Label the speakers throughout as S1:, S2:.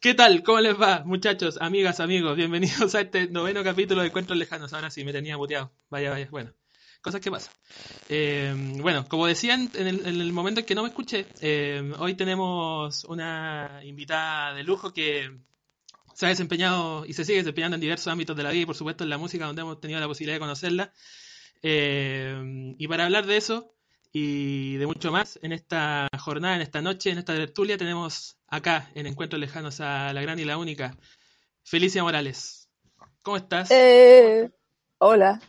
S1: ¿Qué tal? ¿Cómo les va, muchachos, amigas, amigos? Bienvenidos a este noveno capítulo de Encuentros Lejanos. Ahora sí, me tenía muteado. Vaya, vaya. Bueno, cosas que pasan. Eh, bueno, como decían en el, momento en que no me escuché, eh, hoy tenemos una invitada de lujo que se ha desempeñado y se sigue desempeñando en diversos ámbitos de la vida y por supuesto en la música donde hemos tenido la posibilidad de conocerla. Eh, y para hablar de eso y de mucho más, en esta jornada, en esta noche, en esta tertulia, tenemos acá en Encuentros Lejanos a la gran y la única, Felicia Morales. ¿Cómo estás?
S2: Eh, hola.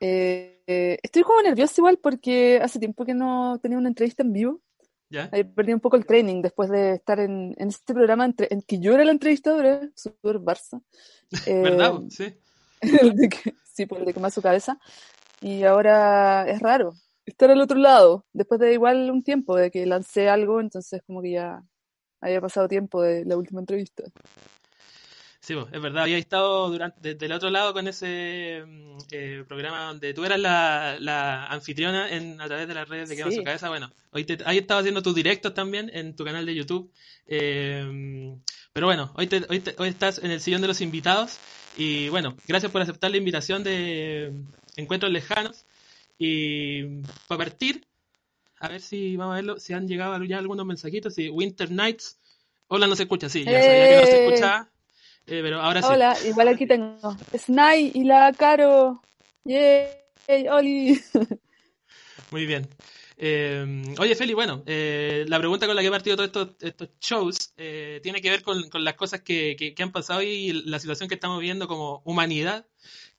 S2: Eh, estoy como nerviosa igual porque hace tiempo que no tenía una entrevista en vivo. ¿Ya? Ahí perdí un poco el training después de estar en, en este programa entre, en que yo era la entrevistadora, super Barça.
S1: ¿Verdad? Sí.
S2: sí, por el de que su cabeza. Y ahora es raro estar al otro lado, después de igual un tiempo de que lancé algo, entonces como que ya había pasado tiempo de la última entrevista.
S1: Sí, es verdad, había estado durante, desde el otro lado con ese mm, eh, programa donde tú eras la, anfitriona en, a través de las redes de Quema su cabeza. Bueno, hoy te, ahí estabas haciendo tus directos también en tu canal de YouTube. Eh, pero bueno, hoy, te, hoy, hoy estás en el sillón de los invitados. Y bueno, gracias por aceptar la invitación de Encuentros Lejanos. Y para partir, a ver si vamos a verlo, si han llegado ya algunos mensajitos. Si Winter Nights, hola, no se escucha, sí, ya sabía que no se eh. escuchaba. Eh, pero ahora
S2: sí. Hola, igual aquí tengo Snai y la Caro. Yay, Oli.
S1: Muy bien. Eh, oye, Feli, bueno, eh, la pregunta con la que he partido todos estos, shows eh, tiene que ver con, con las cosas que, que, que, han pasado y la situación que estamos viviendo como humanidad.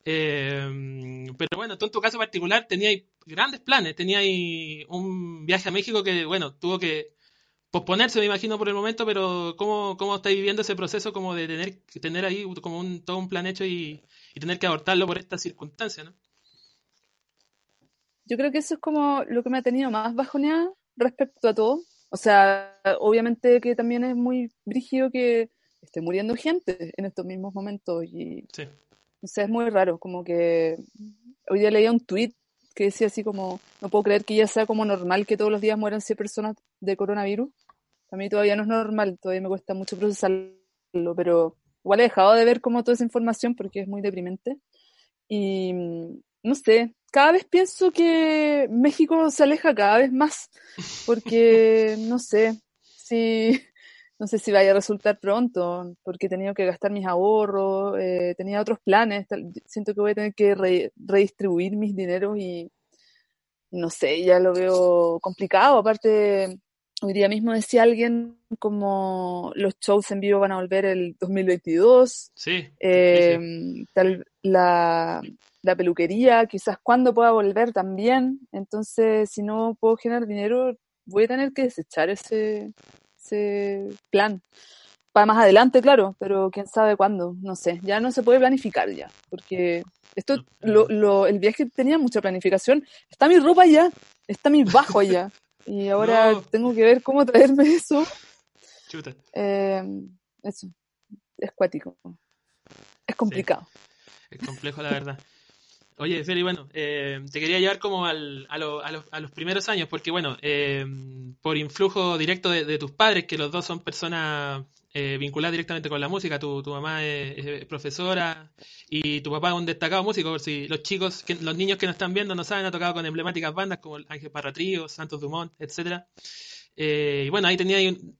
S1: Pero bueno, tú en tu caso particular tenías grandes planes, tenías un viaje a México que, bueno, tuvo que posponerse, me imagino, por el momento, pero ¿cómo, cómo estáis viviendo ese proceso como de tener, tener ahí como un, todo un plan hecho y, y tener que abortarlo por estas circunstancias, ¿no?
S2: Yo creo que eso es como lo que me ha tenido más bajoneada respecto a todo. O sea, obviamente que también es muy brígido que esté muriendo gente en estos mismos momentos y sí. O sea, es muy raro, como que hoy día leía un tweet que decía así como, no puedo creer que ya sea como normal que todos los días mueran 100 personas de coronavirus. A mí todavía no es normal, todavía me cuesta mucho procesarlo, pero igual he dejado de ver como toda esa información porque es muy deprimente. Y no sé, cada vez pienso que México se aleja cada vez más, porque no sé si no sé si vaya a resultar pronto, porque he tenido que gastar mis ahorros, eh, tenía otros planes, siento que voy a tener que redistribuir mis dineros y no sé, ya lo veo complicado. Aparte, hoy día mismo decía alguien como los shows en vivo van a volver el 2022.
S1: Sí.
S2: Eh, tal, la, la peluquería, quizás cuando pueda volver también. Entonces, si no puedo generar dinero, voy a tener que desechar ese, ese plan. Para más adelante, claro, pero quién sabe cuándo, no sé. Ya no se puede planificar ya, porque esto, lo, lo, el viaje tenía mucha planificación. Está mi ropa allá, está mi bajo allá. Y ahora tengo que ver cómo traerme eso.
S1: Chuta.
S2: Eh, eso, es cuático. Es complicado.
S1: Es complejo, la verdad. Oye, Feli, bueno, eh, te quería llevar como al, a, lo, a, los, a, los, primeros años, porque bueno, eh, por influjo directo de, tus padres, que los dos son personas eh, vinculadas directamente con la música, tu, mamá es, profesora y tu papá es un destacado músico, por si los chicos, que, los niños que nos están viendo no saben, ha tocado con emblemáticas bandas como Ángel Parra Trío, Santos Dumont, etcétera. Eh, y bueno, ahí tenía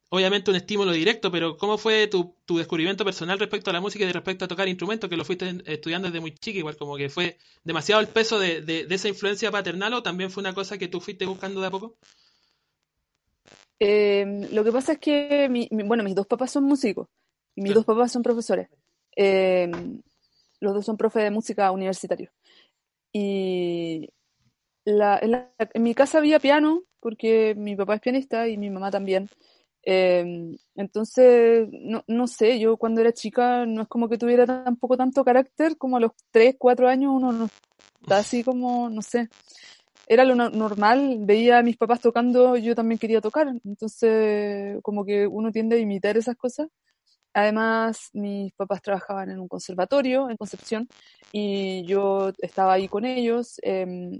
S1: obviamente un estímulo directo, pero ¿cómo fue tu, tu, descubrimiento personal respecto a la música y respecto a tocar instrumentos, que lo fuiste estudiando desde muy chica, igual como que fue demasiado el peso de, de, esa influencia paternal o también fue una cosa que tú fuiste buscando de a poco?
S2: Eh, lo que pasa es que, mi, bueno, mis dos papás son músicos y mis dos papás son profesores. Eh, los dos son profes de música universitario. Y la, en, mi casa había piano, porque mi papá es pianista y mi mamá también. Em, entonces, no, no sé, yo cuando era chica no es como que tuviera tampoco tanto carácter, como a los 3, 4 años uno no está así como, no sé, era lo normal, veía a mis papás tocando, yo también quería tocar, entonces como que uno tiende a imitar esas cosas. Además, mis papás trabajaban en un conservatorio en Concepción y yo estaba ahí con ellos, eh,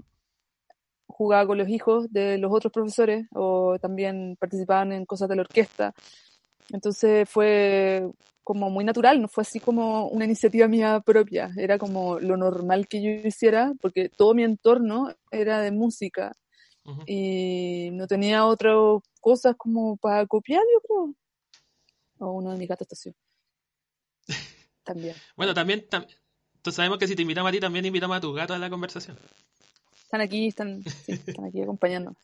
S2: jugaba con los hijos de los otros profesores o también participaban en cosas de la orquesta. Entonces fue como muy natural, no fue así como una iniciativa mía propia, era como lo normal que yo hiciera, porque todo mi entorno era de música y no tenía otras cosas como para copiar, yo creo. O uno de mis gatos estación.
S1: También. bueno, también, entonces sabemos que si te invitamos a ti, también invitamos a tus gatos a la conversación.
S2: Están aquí, están, están aquí acompañando.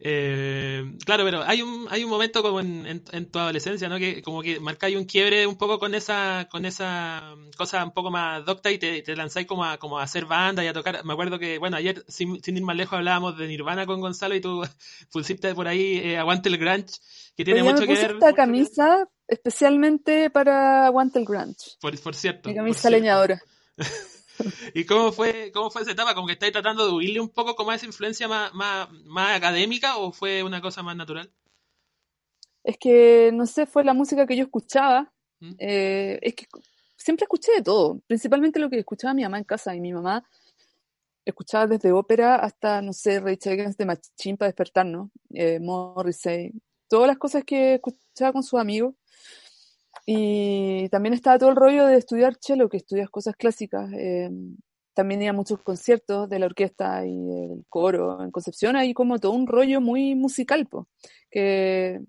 S1: Eh, claro, pero hay un, hay un momento como en, tu adolescencia, ¿no? Que como que marcáis un quiebre un poco con esa, con esa cosa un poco más docta y te, te lanzáis como a, como a hacer banda y a tocar. Me acuerdo que, bueno, ayer sin, ir más lejos hablábamos de Nirvana con Gonzalo y tú pusiste por ahí eh, Aguante el Grunge, que tiene mucho que ver.
S2: esta camisa especialmente para Aguante el Grunge.
S1: Por, por cierto.
S2: Mi camisa leñadora.
S1: ¿Y cómo fue, cómo fue esa etapa? ¿Como que estáis tratando de huirle un poco como a esa influencia más, más, más académica o fue una cosa más natural?
S2: Es que, no sé, fue la música que yo escuchaba. ¿Mm? Eh, es que siempre escuché de todo, principalmente lo que escuchaba mi mamá en casa y mi mamá escuchaba desde ópera hasta, no sé, Rachel Against de Machine para despertar, ¿no? Eh, Morrissey, todas las cosas que escuchaba con sus amigos. Y también estaba todo el rollo de estudiar cello, que estudias cosas clásicas. Eh, también iba muchos conciertos de la orquesta y el coro en Concepción, hay como todo un rollo muy musical, que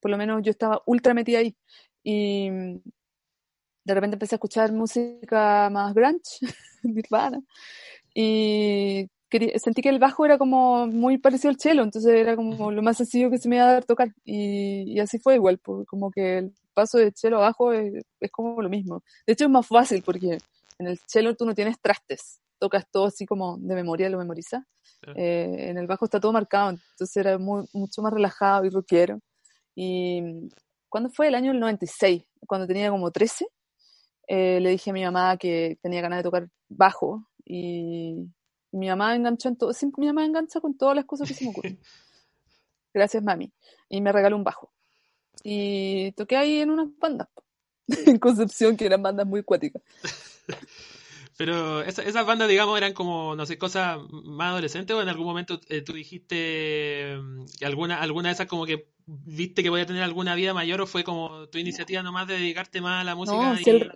S2: por lo menos yo estaba ultra metida ahí. Y de repente empecé a escuchar música más grunge, nirvana, y sentí que el bajo era como muy parecido al cello, entonces era como lo más sencillo que se me iba a dar tocar. Y, y así fue igual, como que el paso de cello abajo es, como lo mismo. De hecho es más fácil porque en el cello tú no tienes trastes, tocas todo así como de memoria, lo memorizas. Eh, en el bajo está todo marcado, entonces era mucho más relajado y rockero. Y cuando fue el año del 96, cuando tenía como 13, eh, le dije a mi mamá que tenía ganas de tocar bajo y, mi mamá enganchó en todo, siempre mi mamá engancha con todas las cosas que se me ocurren. Gracias, mami. Y me regaló un bajo. Y toqué ahí en unas bandas en Concepción, que eran bandas muy cuáticas.
S1: Pero esas bandas, digamos, eran como, no sé, cosas más adolescentes o en algún momento eh, tú dijiste mm, alguna, alguna de esas como que viste que voy a tener alguna vida mayor o fue como tu iniciativa nomás de dedicarte más a la música.
S2: el,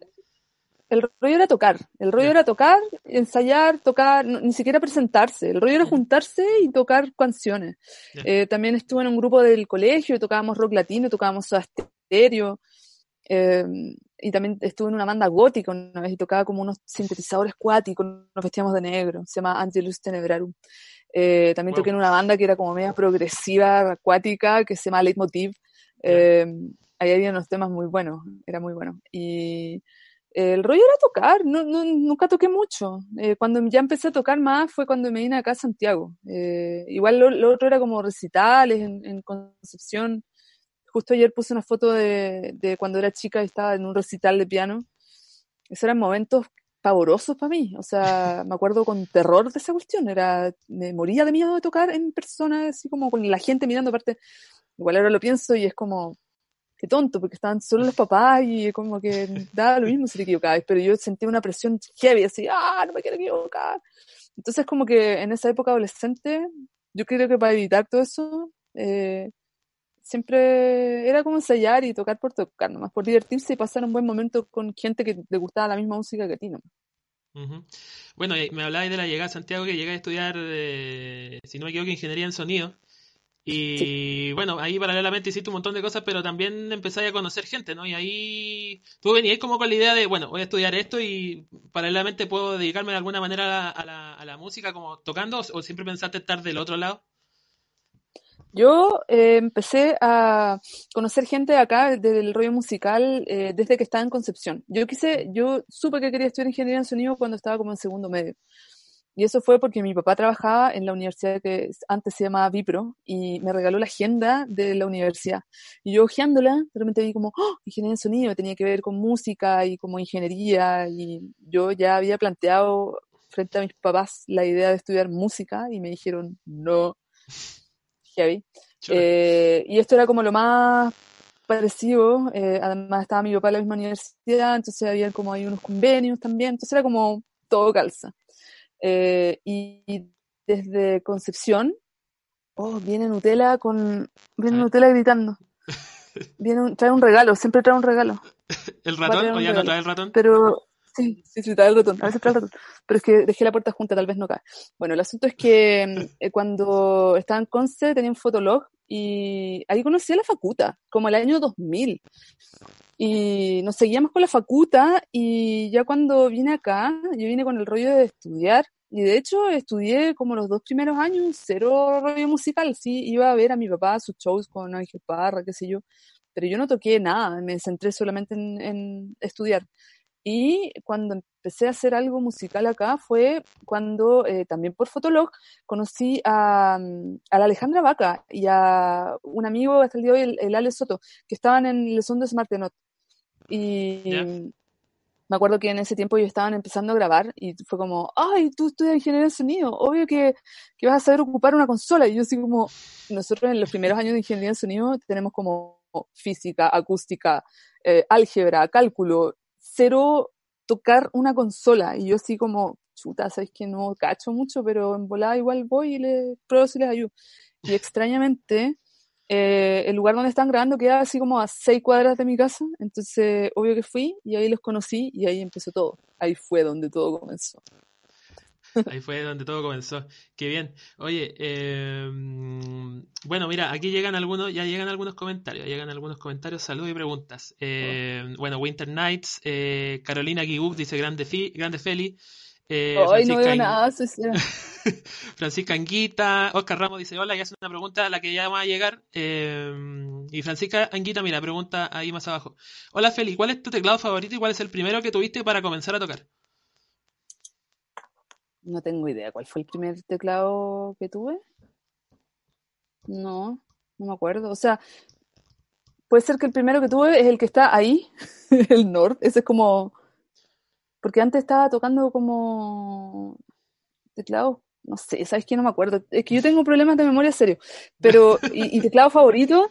S2: rollo era tocar, el rollo era tocar, ensayar, tocar, ni siquiera presentarse, el rollo era juntarse y tocar canciones. Eh, también estuve en un grupo del colegio, tocábamos rock latino, tocábamos estéreo. Eh, y también estuve en una banda gótica una vez y tocaba como unos sintetizadores cuáticos, nos vestíamos de negro, se llama Angelus Tenebrarum. Eh, también toqué en una banda que era como media progresiva, acuática, que se llama Leitmotiv. Eh, ahí había unos temas muy buenos, era muy bueno. Y el rollo era tocar, no, nunca toqué mucho. Eh, cuando ya empecé a tocar más fue cuando me vine acá a Santiago. Eh, igual lo, otro era como recitales en, en Concepción Justo ayer puse una foto de, cuando era chica y estaba en un recital de piano. Esos eran momentos pavorosos para mí. O sea, me acuerdo con terror de esa cuestión. Era, me moría de miedo de tocar en persona, así como con la gente mirando aparte. Igual ahora lo pienso y es como, tonto, porque estaban solo los papás y como que daba lo mismo si te equivocabas. Pero yo sentía una presión heavy, así, ah, no me quiero equivocar. Entonces como que en esa época adolescente, yo creo que para evitar todo eso, eh, siempre era como ensayar y tocar por tocar, nomás por divertirse y pasar un buen momento con gente que le gustaba la misma música que a ti, ¿no?
S1: Bueno, me hablabas de la llegada a Santiago, que llegué a estudiar, eh, si no me equivoco, ingeniería en sonido. Y bueno, ahí paralelamente hiciste un montón de cosas, pero también empezáis a conocer gente, ¿no? Y ahí tú venías como con la idea de, bueno, voy a estudiar esto y paralelamente puedo dedicarme de alguna manera a la, a la música, como tocando, o siempre pensaste estar del otro lado.
S2: Yo eh, empecé a conocer gente acá del rollo musical eh, desde que estaba en Concepción. Yo quise, yo supe que quería estudiar ingeniería en sonido cuando estaba como en segundo medio. Y eso fue porque mi papá trabajaba en la universidad que antes se llamaba Vipro y me regaló la agenda de la universidad. Y yo hojeándola, de repente vi como, ¡Oh! ingeniería en sonido, tenía que ver con música y como ingeniería. Y yo ya había planteado frente a mis papás la idea de estudiar música y me dijeron, no, heavy. Eh, y esto era como lo más parecido, eh, además estaba mi papá en la misma universidad, entonces había como ahí unos convenios también, entonces era como todo calza. Eh, y, desde Concepción, oh, viene Nutella con, viene Nutella gritando. Viene trae un regalo, siempre trae un regalo.
S1: ¿El ratón? ¿O ya no trae el ratón?
S2: Pero, Sí, sí, sí, trae el ratón. A veces trae el ratón. Pero es que dejé la puerta junta, tal vez no cae. Bueno, el asunto es que mm, cuando estaba en Conce tenía un fotolog y ahí conocí a la facuta, como el año 2000. Y nos seguíamos con la facuta y ya cuando vine acá, yo vine con el rollo de estudiar. Y de hecho estudié como los dos primeros años, cero rollo musical. Sí, iba a ver a mi papá sus shows con Ángel Parra, qué sé yo. Pero yo no toqué nada, me centré solamente en, en estudiar. Y cuando empecé a hacer algo musical acá fue cuando, eh, también por Fotolog, conocí a, la Alejandra Vaca y a un amigo hasta el día de hoy, el, Ale Soto, que estaban en el son de Y me acuerdo que en ese tiempo ellos estaban empezando a grabar y fue como, ay, tú estudias ingeniería de sonido, obvio que, que vas a saber ocupar una consola. Y yo así como, nosotros en los primeros años de ingeniería de sonido tenemos como física, acústica, eh, álgebra, cálculo, cero tocar una consola. Y yo así como, chuta, sabes que no cacho mucho, pero en volada igual voy y les pruebo si les ayudo. Y extrañamente, eh, el lugar donde están grabando queda así como a seis cuadras de mi casa, entonces obvio que fui y ahí los conocí y ahí empezó todo. Ahí fue donde todo comenzó.
S1: Ahí fue donde todo comenzó. Qué bien. Oye, eh, bueno, mira, aquí llegan algunos, ya llegan algunos comentarios, llegan algunos comentarios, saludos y preguntas. Eh, bueno, Winter Nights, eh, Carolina Guigub dice grande, fi, grande Feli.
S2: Eh, Ay, no veo nada,
S1: Francisca Anguita, Oscar Ramos dice hola y hace una pregunta a la que ya va a llegar. y Francisca Anguita, mira, pregunta ahí más abajo. Hola Feli, ¿cuál es tu teclado favorito y cuál es el primero que tuviste para comenzar a tocar?
S2: No tengo idea. ¿Cuál fue el primer teclado que tuve? No, no me acuerdo. O sea, puede ser que el primero que tuve es el que está ahí, el Nord. Ese es como. Porque antes estaba tocando como teclado, no sé, ¿sabes qué? No me acuerdo. Es que yo tengo problemas de memoria serio. Pero, y, y teclado favorito,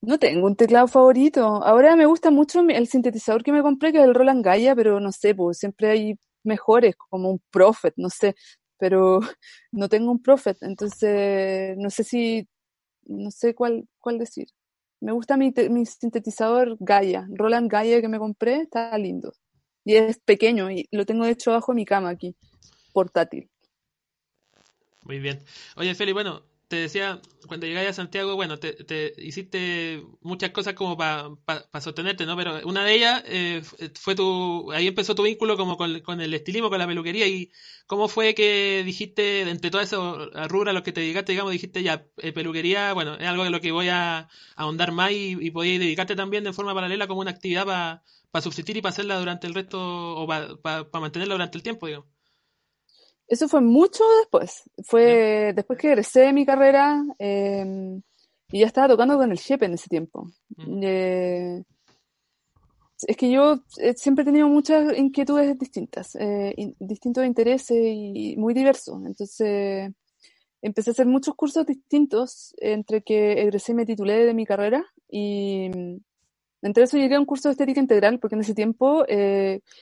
S2: no tengo un teclado favorito. Ahora me gusta mucho el sintetizador que me compré, que es el Roland Gaia, pero no sé, pues siempre hay mejores, como un Prophet, no sé, pero no tengo un Prophet, entonces no sé si, no sé cuál, cuál decir. Me gusta mi, mi sintetizador Gaia, Roland Gaia que me compré, está lindo. Y es pequeño y lo tengo de hecho bajo mi cama aquí, portátil.
S1: Muy bien. Oye, Feli, bueno, te decía, cuando llegáis a Santiago, bueno, te, te hiciste muchas cosas como para sostenerte, ¿no? Pero una de ellas eh, fue tu, ahí empezó tu vínculo como con, el estilismo, con la peluquería, y cómo fue que dijiste, entre todas esas rubros a los que te dedicaste, digamos, dijiste ya, eh, peluquería, bueno, es algo de lo que voy a, ahondar más y, y podías dedicarte también de forma paralela como una actividad para subsistir y para hacerla durante el resto, o para mantenerla durante el tiempo, digamos.
S2: Eso fue mucho después. Fue después que egresé de mi carrera em, y ya estaba tocando con el Shepe en ese tiempo. Eh, es que yo eh, siempre he tenido muchas inquietudes distintas, eh, distintos intereses y muy diversos. Entonces empecé a hacer muchos cursos distintos entre que egresé y me titulé de mi carrera y entre eso llegué a un curso de estética integral porque en ese tiempo,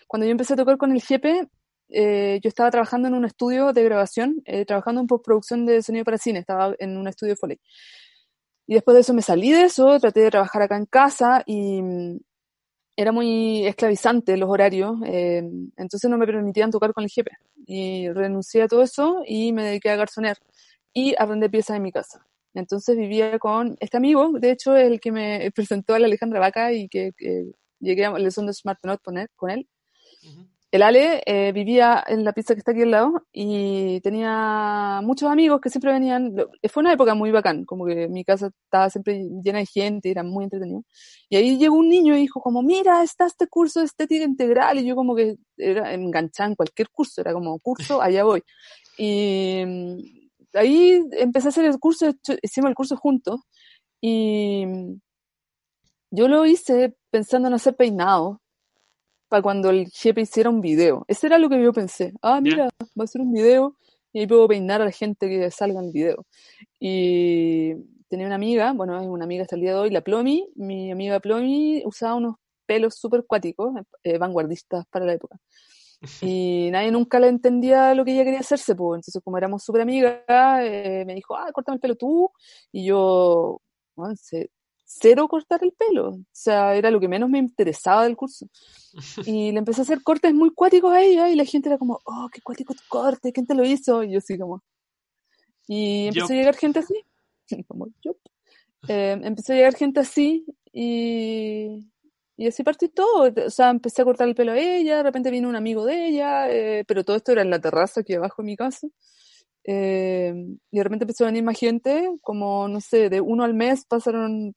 S2: cuando yo empecé a tocar con el Jepe, eh, yo estaba trabajando en un estudio de grabación, eh, trabajando en postproducción de sonido para cine, estaba en un estudio de Foley. Y después de eso me salí de eso, traté de trabajar acá en casa y mm, era muy esclavizante los horarios, eh, entonces no me permitían tocar con el jefe. Y renuncié a todo eso y me dediqué a garzonear y arrendé piezas en mi casa. Entonces vivía con este amigo, de hecho el que me presentó a la Alejandra Vaca y que, llegué a la de Smart él. Con él. El Ale eh, vivía en la pizza que está aquí al lado y tenía muchos amigos que siempre venían. Fue una época muy bacán, como que mi casa estaba siempre llena de gente, era muy entretenido. Y ahí llegó un niño y dijo como, mira, está este curso de estética integral. Y yo como que era enganchada en cualquier curso, era como, curso, allá voy. Y mm, ahí empecé a hacer el curso, hicimos el curso juntos. Y yo lo hice pensando en hacer peinado para cuando el jefe hiciera un video. Ese era lo que yo pensé. Ah, mira, va a ser un video y ahí puedo peinar a la gente que salga en el video. Y tenía una amiga, bueno, es una amiga hasta el día de hoy, la Plomi. Mi amiga Plomi usaba unos pelos súper cuáticos, eh, vanguardistas para la época. Y nadie nunca le entendía lo que ella quería hacerse, pues. Entonces, como éramos súper amigas, eh, me dijo, ah, córtame el pelo tú. Y yo, bueno, se, cero cortar el pelo. O sea, era lo que menos me interesaba del curso. Y le empecé a hacer cortes muy cuáticos a ella y la gente era como, oh, qué cuático tu corte, ¿quién te lo hizo? Y yo así como... Y empezó a llegar gente así. como, yo. Eh, empezó a llegar gente así y, y así partí todo. O sea, empecé a cortar el pelo a ella, de repente vino un amigo de ella, eh, pero todo esto era en la terraza aquí abajo de mi casa. Eh, y de repente empezó a venir más gente, como, no sé, de uno al mes pasaron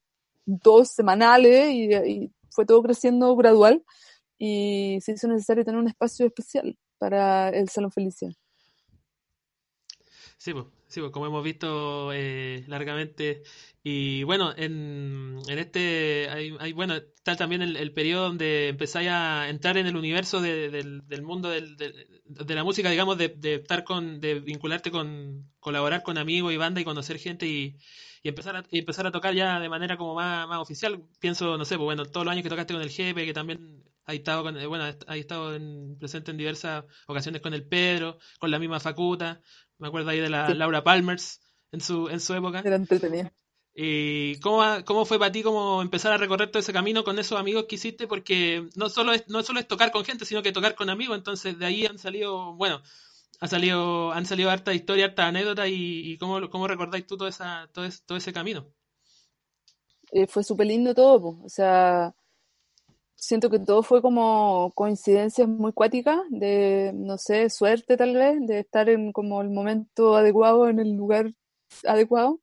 S2: dos semanales y, fue todo creciendo gradual y se hizo necesario tener un espacio especial para el Salón Felicia.
S1: Sí, pues, sí, pues como hemos visto eh, largamente. Y bueno, en, en este, hay, bueno, está también el, periodo donde empezáis a entrar en el universo del, mundo del, de, la música, digamos, de, de, estar con, de vincularte con, colaborar con amigos y banda y conocer gente y, y empezar a, empezar a tocar ya de manera como más, más oficial. Pienso, no sé, pues bueno, todos los años que tocaste con el jefe, que también ha estado, con, bueno, ha estado en, presente en diversas ocasiones con el Pedro, con la misma Facuta, me acuerdo ahí de la Laura Palmers en su, en su época.
S2: Era entretenido.
S1: ¿Y cómo, cómo fue para ti como empezar a recorrer todo ese camino con esos amigos que hiciste? Porque no solo es, no solo es tocar con gente, sino que tocar con amigos. Entonces de ahí han salido, bueno, ha salido, han salido harta historia, harta anécdota y, cómo, cómo, recordáis tú todo, esa, todo, ese, todo ese camino.
S2: Eh, fue súper lindo todo, o sea, siento que todo fue como coincidencias muy cuáticas, de, no sé, suerte tal vez, de estar en como el momento adecuado, en el lugar adecuado.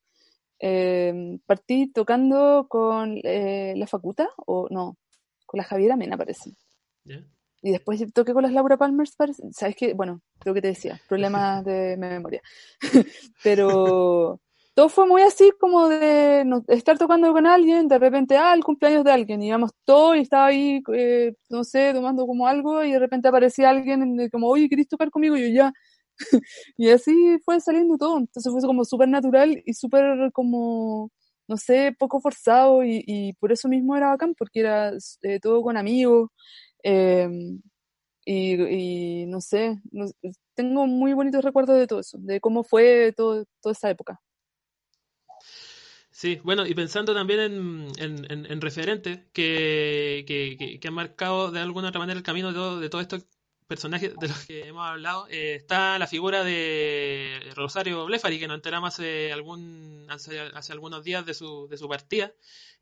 S2: Eh, partí tocando con eh, la Facuta, o no, con la Javiera Mena parece. Y después toqué con las Laura Palmers, ¿sabes qué? Bueno, creo que te decía, problemas de memoria. Pero todo fue muy así como de estar tocando con alguien, de repente, ah, el cumpleaños de alguien, y íbamos todos y estaba ahí, eh, no sé, tomando como algo, y de repente aparecía alguien como, oye, ¿querés tocar conmigo? Y yo ya. y así fue saliendo todo. Entonces fue como súper natural y súper como, no sé, poco forzado, y, y, por eso mismo era bacán, porque era eh, todo con amigos. Em, y, no sé, tengo muy bonitos recuerdos de todo eso, de cómo fue todo, toda esa época.
S1: Sí, bueno, y pensando también en, en, en, referentes que, que, que, han marcado de alguna otra manera el camino de, todo, de todos estos personajes de los que hemos hablado, eh, está la figura de Rosario Blefari, que nos enteramos hace, algún, hace, hace, algunos días de su, de su partida.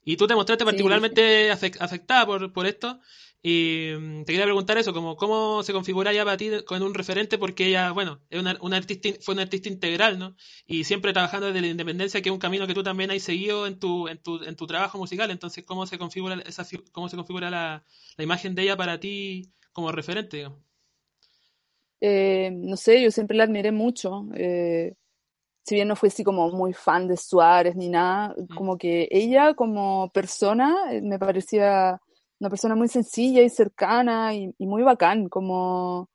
S1: Y tú te mostraste particularmente afectada por, por esto. Y mm, te quería preguntar eso, como cómo se configura ya para ti con un referente, porque ella, bueno, es una, una artista, fue una artista integral, ¿no? Y siempre trabajando desde la independencia, que es un camino que tú también has seguido en tu, en tu, en tu trabajo musical. Entonces, ¿cómo se configura esa, cómo se configura la, la imagen de ella para ti como referente,
S2: eh, no sé, yo siempre la admiré mucho. Eh, si bien no fue así como muy fan de Suárez ni nada, mm. como que ella como persona eh, me parecía una persona muy sencilla y cercana y, muy bacán, como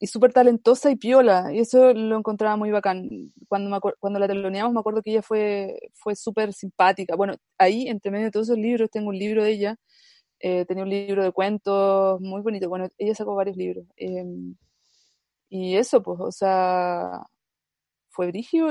S2: y súper talentosa y piola, y eso lo encontraba muy bacán. Cuando, cuando la teloneamos me acuerdo que ella fue, fue súper simpática. Bueno, ahí, entre medio de todos esos libros, tengo un libro de ella, eh, tenía un libro de cuentos muy bonito, bueno, ella sacó varios libros. Em, y eso, pues, o sea, fue brígido.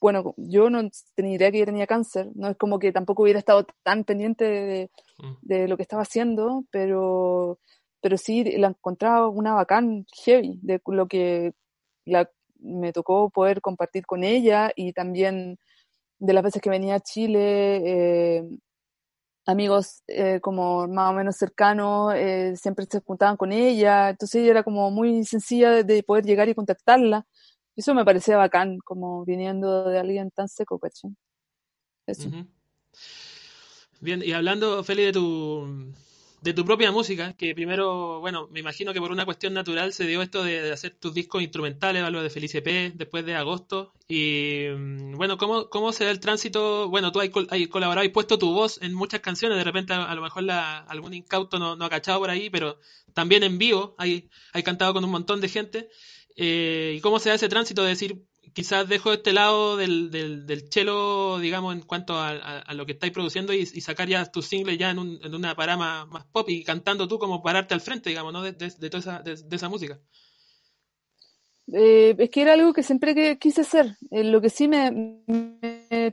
S2: Bueno, yo no tenía idea que ella tenía cáncer, no es como que tampoco hubiera estado tan pendiente mm. de, lo que estaba haciendo, pero, pero sí la encontraba una bacán heavy, de lo que la, me tocó poder compartir con ella y también de las veces que venía a Chile, eh, amigos eh, como más o menos cercanos eh, siempre se juntaban con ella, entonces ella era como muy sencilla de, poder llegar y contactarla. Eso me parecía bacán, como viniendo de alguien tan seco, ¿cachai? Eso.
S1: Bien, y hablando, Feli, de tu, de tu propia música, que primero, bueno, me imagino que por una cuestión natural se dio esto de, hacer tus discos instrumentales, algo de Felice P, después de agosto. Y mm, bueno, ¿cómo, cómo se da el tránsito? Bueno, tú has, colaborado y puesto tu voz en muchas canciones, de repente a, lo mejor la, algún incauto no, no, ha cachado por ahí, pero también en vivo hay, hay cantado con un montón de gente. Eh, ¿Y cómo se da ese tránsito de decir, quizás dejo este lado del, del, del chelo, digamos, en cuanto a, lo que estáis produciendo y, sacar ya tus singles ya en, un, en una parada más, pop y cantando tú como pararte al frente, digamos, ¿no? De, toda esa, de, esa música.
S2: Eh, es que era algo que siempre quise hacer. Eh, lo que sí me,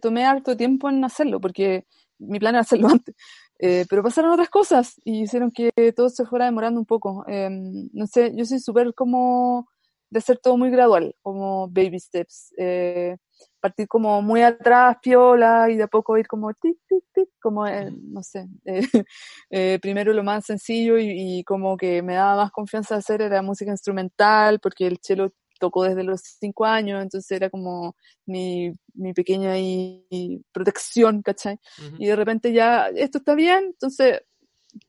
S2: tomé harto tiempo en hacerlo, porque mi plan era hacerlo antes. Eh, pero pasaron otras cosas y hicieron que todo se fuera demorando un poco. Em, no sé, yo soy súper como de hacer todo muy gradual, como baby steps. Eh, partir como muy atrás, piola, y de a poco ir como tic, tic, tic, como, eh, no sé, eh, primero lo más sencillo y, como que me daba más confianza hacer era música instrumental, porque el cello tocó desde los cinco años, entonces era como mi, mi pequeña y, protección, ¿cachai? Y de repente ya, esto está bien, entonces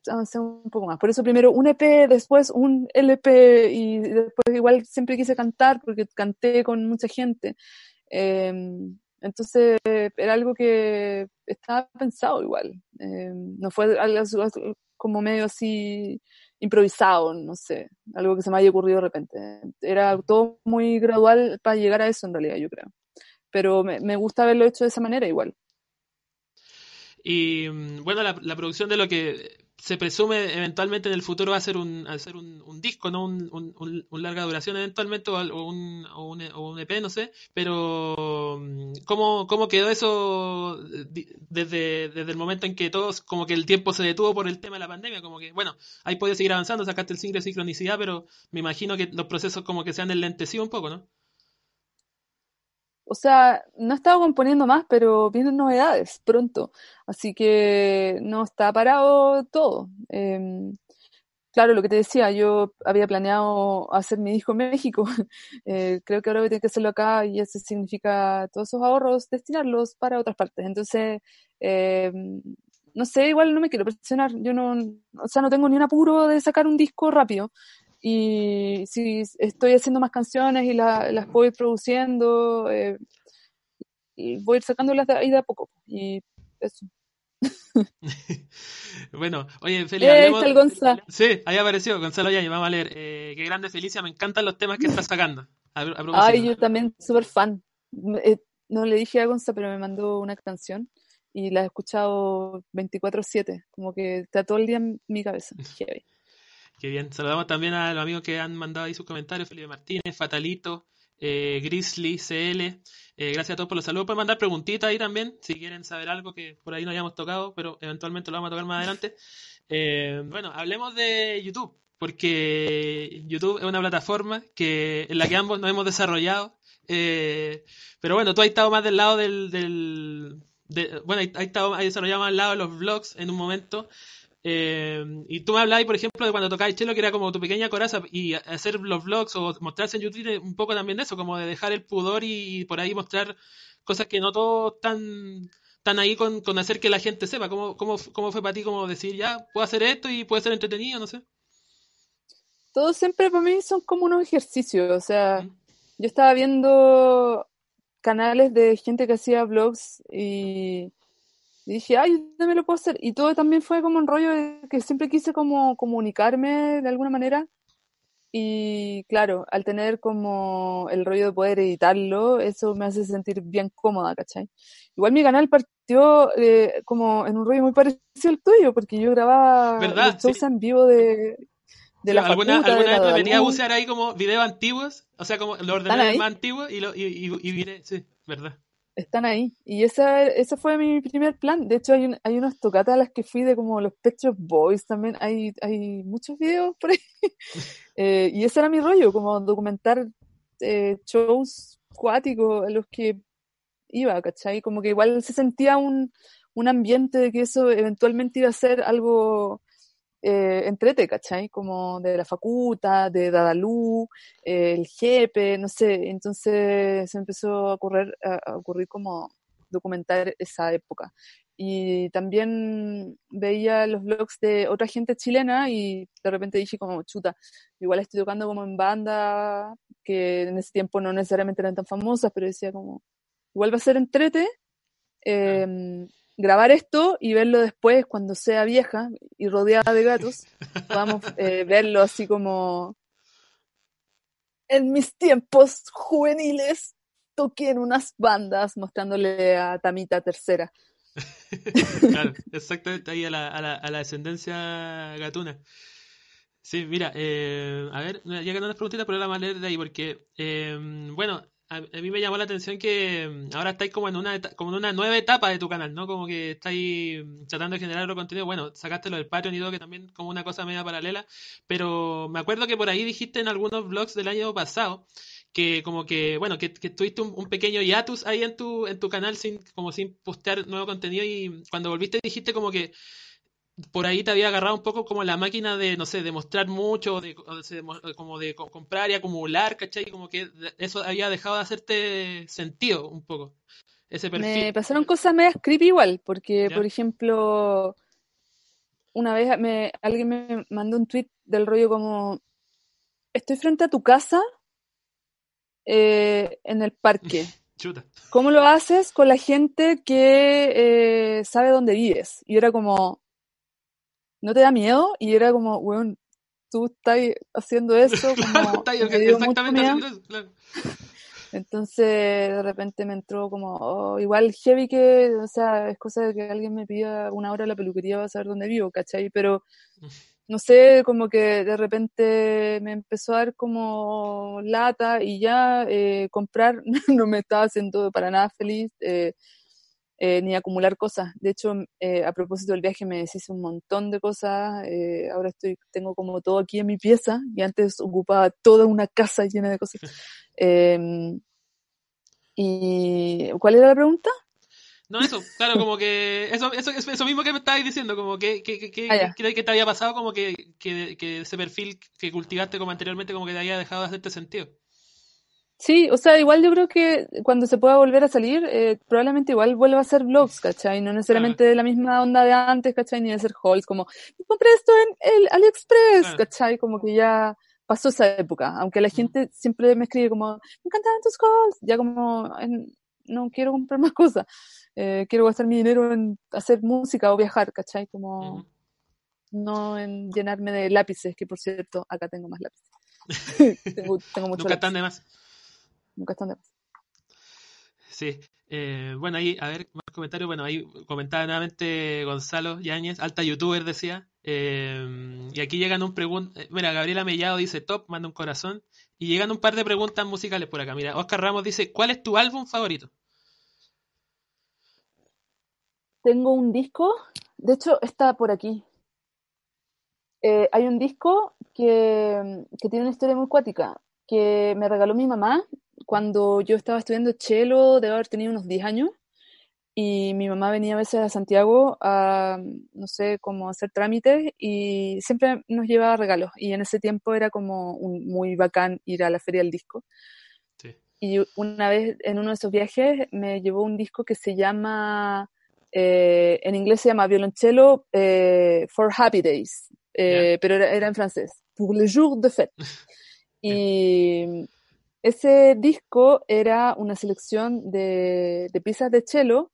S2: avancé un poco más. Por eso primero un EP, después un LP y después igual siempre quise cantar porque canté con mucha gente. Em, entonces era algo que estaba pensado igual. Em, no fue algo como medio así improvisado, no sé, algo que se me haya ocurrido de repente. Era todo muy gradual para llegar a eso en realidad, yo creo. Pero me, me gusta haberlo hecho de esa manera igual.
S1: Y mm, bueno, la, la, producción de lo que se presume eventualmente en el futuro va a ser un, un, un disco, ¿no? Un, un, larga duración eventualmente o, un, o, un, o un EP, no sé. Pero, mm, ¿cómo, cómo quedó eso desde, desde el momento en que todos, como que el tiempo se detuvo por el tema de la pandemia? Como que, bueno, ahí puedes seguir avanzando, sacaste el single de sincronicidad, pero me imagino que los procesos como que se han enlentecido un poco, ¿no?
S2: O sea, no he estado componiendo más, pero vienen novedades pronto. Así que no está parado todo. Em, claro, lo que te decía, yo había planeado hacer mi disco en México. Eh, creo que ahora voy a tener que hacerlo acá y eso significa todos esos ahorros, destinarlos para otras partes. Entonces, em, no sé, igual no me quiero presionar. Yo no, o sea, no tengo ni un apuro de sacar un disco rápido y si estoy haciendo más canciones y las voy produciendo, eh, y voy a ir sacándolas de ahí de a poco. Y eso.
S1: bueno, oye, Felicia,
S2: hablemos...
S1: Sí, ahí apareció Gonzalo Yañez, vamos a leer. Eh, qué grande Felicia, me encantan los temas que estás sacando.
S2: Ay, yo también, súper fan. Eh, no le dije a Gonzalo, pero me mandó una canción y la he escuchado 24-7, como que está todo el día en mi cabeza.
S1: Qué bien. Saludamos también a los amigos que han mandado ahí sus comentarios. Felipe Martínez, Fatalito, eh, Grizzly, CL. Eh, gracias a todos por los saludos. Pueden mandar preguntitas ahí también, si quieren saber algo que por ahí no hayamos tocado, pero eventualmente lo vamos a tocar más adelante. Eh, bueno, hablemos de YouTube, porque YouTube es una plataforma que, en la que ambos nos hemos desarrollado. pero bueno, tú has estado más del lado del... del bueno, has, estado, has desarrollado más al lado de los vlogs en un momento. Eh, y tú me hablabas, por ejemplo, de cuando tocabas chelo, que era como tu pequeña coraza, y hacer los vlogs o mostrarse en YouTube, un poco también de eso, como de dejar el pudor y, por ahí mostrar cosas que no todos están, tan ahí con, con, hacer que la gente sepa. ¿Cómo, cómo, cómo fue para ti como decir, ya, puedo hacer esto y puede ser entretenido, no sé?
S2: Todo siempre para mí son como unos ejercicios, o sea, yo estaba viendo canales de gente que hacía vlogs y y dije, ay, yo también lo puedo hacer. Y todo también fue como un rollo de que siempre quise como comunicarme de alguna manera. Y claro, al tener como el rollo de poder editarlo, eso me hace sentir bien cómoda, ¿cachai? Igual mi canal partió eh, como en un rollo muy parecido al tuyo, porque yo grababa shows en vivo de, de la
S1: ¿Alguna, ¿alguna vez me venía a usar ahí como videos antiguos? O sea, como lo ordené más antiguo y, lo, y, y, y, sí, ¿verdad?
S2: Están ahí. Y ese, ese fue mi primer plan. De hecho, hay, hay unas tocatas a las que fui de como los Pechos Boys también. Hay, hay muchos videos por ahí. eh, y ese era mi rollo, como documentar eh, shows cuáticos a los que iba, ¿cachai? Como que igual se sentía un, un ambiente de que eso eventualmente iba a ser algo eh, entrete, ¿cachai? Como de la facultad, de Dadalú, eh, el jefe, no sé. Entonces se empezó a ocurrir, a ocurrir como documentar esa época. Y también veía los blogs de otra gente chilena y de repente dije como, chuta, igual estoy tocando como en banda, que en ese tiempo no necesariamente eran tan famosas, pero decía como, igual va a ser entrete em, grabar esto y verlo después cuando sea vieja y rodeada de gatos, podamos eh, verlo así como en mis tiempos juveniles toqué en unas bandas mostrándole a Tamita tercera.
S1: claro, exactamente ahí a la, a la, a la descendencia gatuna. Sí, mira, eh, a ver, ya que no las preguntitas, pero la más leer de ahí, porque, eh, bueno, a, mí me llamó la atención que mm, ahora estáis como en una como en una nueva etapa de tu canal, ¿no? Como que estáis tratando de generar otro contenido. Bueno, sacaste lo del Patreon y todo, que también como una cosa media paralela, pero me acuerdo que por ahí dijiste en algunos vlogs del año pasado que como que, bueno, que, que tuviste un, pequeño hiatus ahí en tu, en tu canal sin, como sin postear nuevo contenido y cuando volviste dijiste como que por ahí te había agarrado un poco como la máquina de, no sé, de mostrar mucho, de, como de comprar y acumular, ¿cachai? Como que eso había dejado de hacerte sentido un poco, ese perfil.
S2: Me pasaron cosas medias creepy igual, porque, por ejemplo, una vez me, alguien me mandó un tweet del rollo como, estoy frente a tu casa eh, en el parque.
S1: Chuta.
S2: ¿Cómo lo haces con la gente que eh, sabe dónde vives? Y era como, ¿no te da miedo? Y era como, weón, tú estás haciendo eso. Como, exactamente Entonces, de repente me entró como, oh, igual heavy que, o sea, es cosa de que alguien me pida una hora a la peluquería para saber dónde vivo, ¿cachai? Pero no sé, como que de repente me empezó a dar como lata y ya eh, comprar no me estaba haciendo para nada feliz eh, eh, ni acumular cosas. De hecho, a propósito del viaje me deshice un montón de cosas. ahora estoy tengo como todo aquí en mi pieza y antes ocupaba toda una casa llena de cosas. Em, ¿Y cuál era la pregunta?
S1: No, eso, claro, como que eso, eso, eso mismo que me estabas diciendo, como que, que, que, ah, que, te había pasado, como que, que, ese perfil que cultivaste como anteriormente, como que te había dejado de hacerte sentido.
S2: Sí, o sea, igual yo creo que cuando se pueda volver a salir, eh, probablemente igual vuelva a ser vlogs, ¿cachai? No necesariamente de la misma onda de antes, ¿cachai? Ni de ser hauls, como, compré esto en el AliExpress, ¿cachai? Como que ya pasó esa época, aunque la gente siempre me escribe como, me encantaban tus calls, ya como, no quiero comprar más cosas. Eh, quiero gastar mi dinero en hacer música o viajar, ¿cachai? Como no en llenarme de lápices, que por cierto, acá tengo más lápices.
S1: tengo, Nunca están de más.
S2: Nunca están de más.
S1: Sí. Eh, bueno, ahí, a ver, más comentarios. Bueno, ahí comentaba nuevamente Gonzalo Yáñez, alta youtuber, decía. Eh, y aquí llegan un pregunta. Mira, Gabriela Mellado dice top, manda un corazón. Y llegan un par de preguntas musicales por acá. Mira, Oscar Ramos dice: ¿Cuál es tu álbum favorito?
S2: Tengo un disco, de hecho está por aquí. Eh, hay un disco que, tiene una historia muy cuática, que me regaló mi mamá cuando yo estaba estudiando cello, de haber tenido unos 10 años, y mi mamá venía a veces a Santiago a, no sé, como hacer trámites, y siempre nos llevaba regalos, y en ese tiempo era como un, muy bacán ir a la feria del disco. Y una vez en uno de esos viajes me llevó un disco que se llama eh, en inglés se llama violoncello eh, for happy days, eh, pero era, en francés, pour le jour de fête. y ese disco era una selección de, piezas de cello,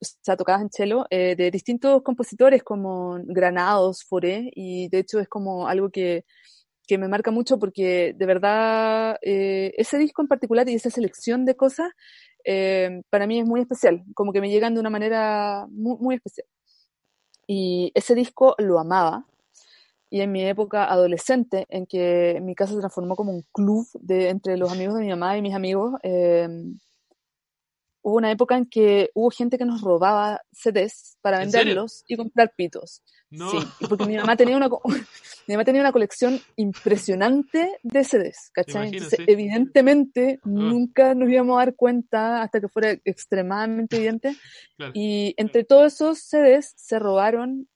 S2: o sea, tocadas en cello, de distintos compositores como Granados, Foré, y de hecho es como algo que, que me marca mucho porque de verdad ese disco en particular y esa selección de cosas eh, para mí es muy especial, como que me llegan de una manera muy, muy especial. Y ese disco lo amaba. Y en mi época adolescente, en que mi casa se transformó como un club de, entre los amigos de mi mamá y mis amigos, eh, hubo una época en que hubo gente que nos robaba CDs para venderlos y comprar pitos. No. Sí, porque mi mamá tenía una mi mamá tenía una colección impresionante de CDs, ¿cachai? Entonces, evidentemente, ah. nunca nos íbamos a dar cuenta hasta que fuera extremadamente evidente. Y entre todos esos CDs se robaron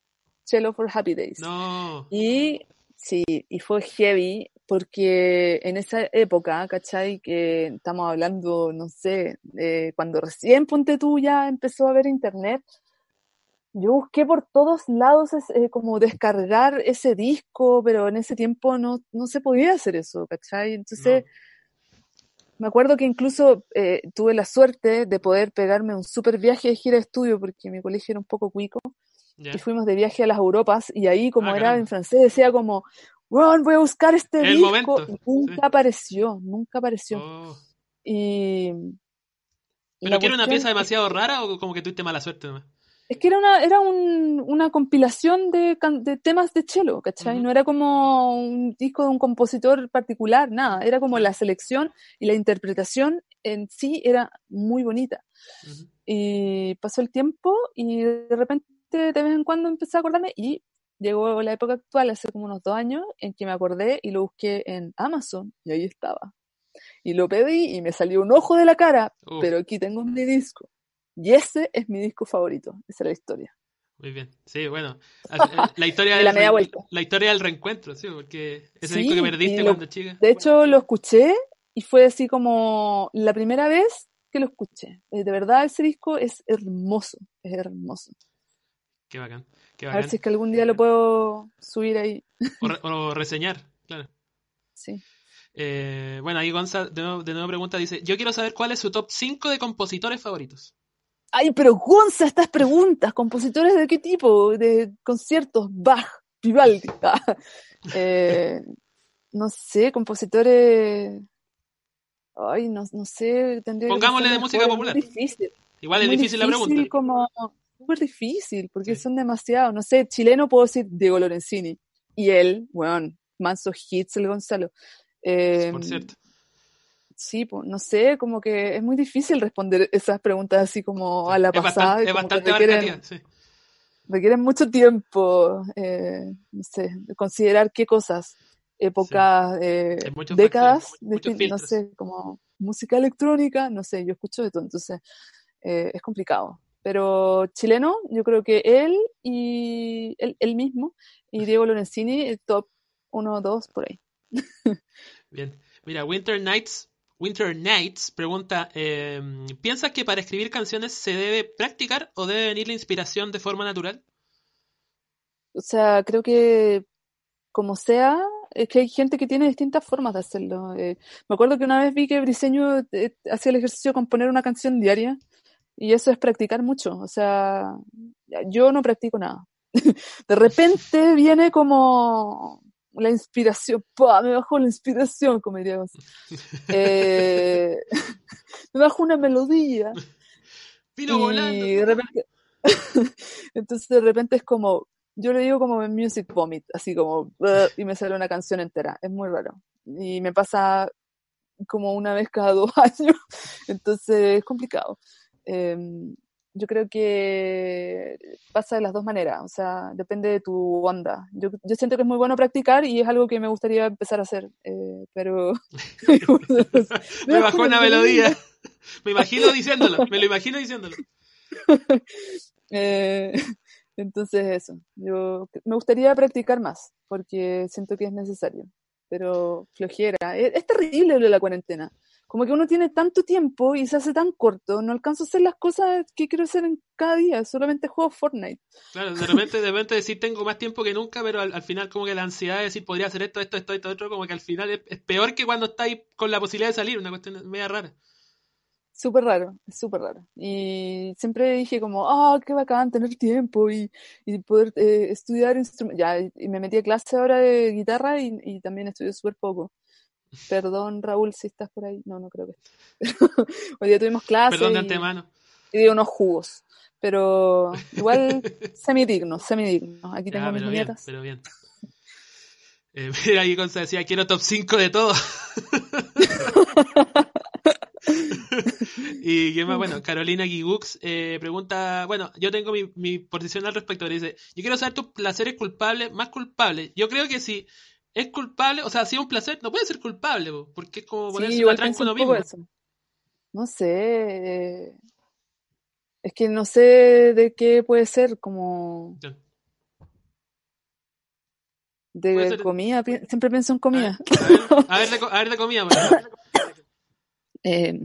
S2: Cello for Happy Days.
S1: No.
S2: Y sí, y fue heavy porque en esa época, ¿cachai? Que estamos hablando, no sé, cuando recién Ponte Tú ya empezó a ver internet, yo busqué por todos lados eh, como descargar ese disco, pero en ese tiempo no, no se podía hacer eso, ¿cachai? Entonces, me acuerdo que incluso eh, tuve la suerte de poder pegarme un super viaje de gira de estudio, porque mi colegio era un poco cuico, y fuimos de viaje a las Europas, y ahí como ah, era en francés decía como voy a buscar este disco. nunca apareció, nunca apareció. Oh. Y.
S1: ¿Pero que era una pieza demasiado rara o como que tuviste mala suerte
S2: Es que era una, era un, una compilación de, de, temas de cello, ¿cachai? No era como un disco de un compositor particular, nada. Era como la selección y la interpretación en sí era muy bonita. Y pasó el tiempo y de repente de vez en cuando empecé a acordarme y llegó la época actual, hace como unos dos años, en que me acordé y lo busqué en Amazon y ahí estaba. Y lo pedí y me salió un ojo de la cara, pero aquí tengo mi disco. Y ese es mi disco favorito. Esa es la historia.
S1: Muy bien. Sí, bueno. La historia,
S2: de la,
S1: la historia del reencuentro, sí, porque ese disco que perdiste cuando chica.
S2: De hecho, lo escuché y fue así como la primera vez que lo escuché. Eh, de verdad, ese disco es hermoso. Es hermoso.
S1: Qué bacán.
S2: A ver si es que algún día lo puedo subir ahí.
S1: O, reseñar, claro.
S2: Sí.
S1: Eh, bueno, ahí Gonza de nuevo, pregunta, dice, yo quiero saber cuál es su top 5 de compositores favoritos.
S2: Ay, pero Gonza, estas preguntas, ¿compositores de qué tipo? De conciertos, Bach, Vivaldi. Ah, eh, no sé, compositores... Ay, no, no sé, tendría
S1: Pongámosle de música popular.
S2: difícil.
S1: Igual es difícil, la pregunta.
S2: Como, súper difícil, porque son demasiados. No sé, chileno puedo decir Diego Lorenzini. Y él, bueno, manso hits el Gonzalo.
S1: Eh, Por cierto.
S2: Sí, no sé, como que es muy difícil responder esas preguntas así como a la pasada.
S1: es bastante requieren, sí.
S2: requieren mucho tiempo, eh, no sé, considerar qué cosas, épocas, eh, décadas, no sé, como música electrónica, no sé, yo escucho de todo, entonces eh, es complicado. Pero chileno, yo creo que él y él, mismo y Diego Lorenzini, el top 1 o 2 por ahí.
S1: Bien. Mira, Winter Nights, Winter Nights pregunta, em, ¿piensas que para escribir canciones se debe practicar o debe venir la inspiración de forma natural?
S2: O sea, creo que como sea, es que hay gente que tiene distintas formas de hacerlo. Eh, me acuerdo que una vez vi que Briseño eh, hacía el ejercicio de componer una canción diaria y eso es practicar mucho. O sea, yo no practico nada. De repente viene como la inspiración, me bajó la inspiración, como diríamos. Eh, me bajó una melodía.
S1: Vino volando.
S2: De repente, entonces de repente es como, yo le digo como music vomit, así como, y me sale una canción entera. Es muy raro. Y me pasa como una vez cada dos años. Entonces es complicado. Em, yo creo que pasa de las dos maneras, o sea, depende de tu onda. Yo, yo siento que es muy bueno practicar y es algo que me gustaría empezar a hacer, eh, pero...
S1: me bajó una melodía. Me imagino diciéndolo, me lo imagino diciéndolo.
S2: Eh, entonces eso, yo me gustaría practicar más, porque siento que es necesario, pero flojera. Es, es terrible la cuarentena como que uno tiene tanto tiempo y se hace tan corto, no alcanzo a hacer las cosas que quiero hacer en cada día, solamente juego Fortnite.
S1: Claro, de repente, de repente decir tengo más tiempo que nunca, pero al, final como que la ansiedad de decir podría hacer esto, esto, esto, esto, otro, como que al final es, peor que cuando estáis con la posibilidad de salir, una cuestión media rara.
S2: Súper raro, súper raro. Y siempre dije como, ah, qué bacán tener tiempo y, y poder eh, estudiar instrumentos. Ya, y me metí a clase ahora de guitarra y, y también estudio súper poco. Perdón, Raúl, si estás por ahí. No, no creo que Hoy día tuvimos clases.
S1: Perdón de antemano.
S2: Y, di unos jugos. Pero igual semidigno, semidigno. Aquí tengo mis nietas.
S1: pero bien. Eh, mira, ahí Consta decía, quiero top 5 de todo. y qué más, bueno, Carolina Gigux eh, pregunta, bueno, yo tengo mi, mi, posición al respecto, dice, yo quiero saber tus placeres culpables, más culpables. Yo creo que si es culpable, o sea, si es un placer, no puede ser culpable, porque es como ponerse sí, uno mismo.
S2: No sé, es que no sé de qué puede ser, como... De comida, siempre pienso en comida.
S1: A ver, a ver, de, comida.
S2: Eh,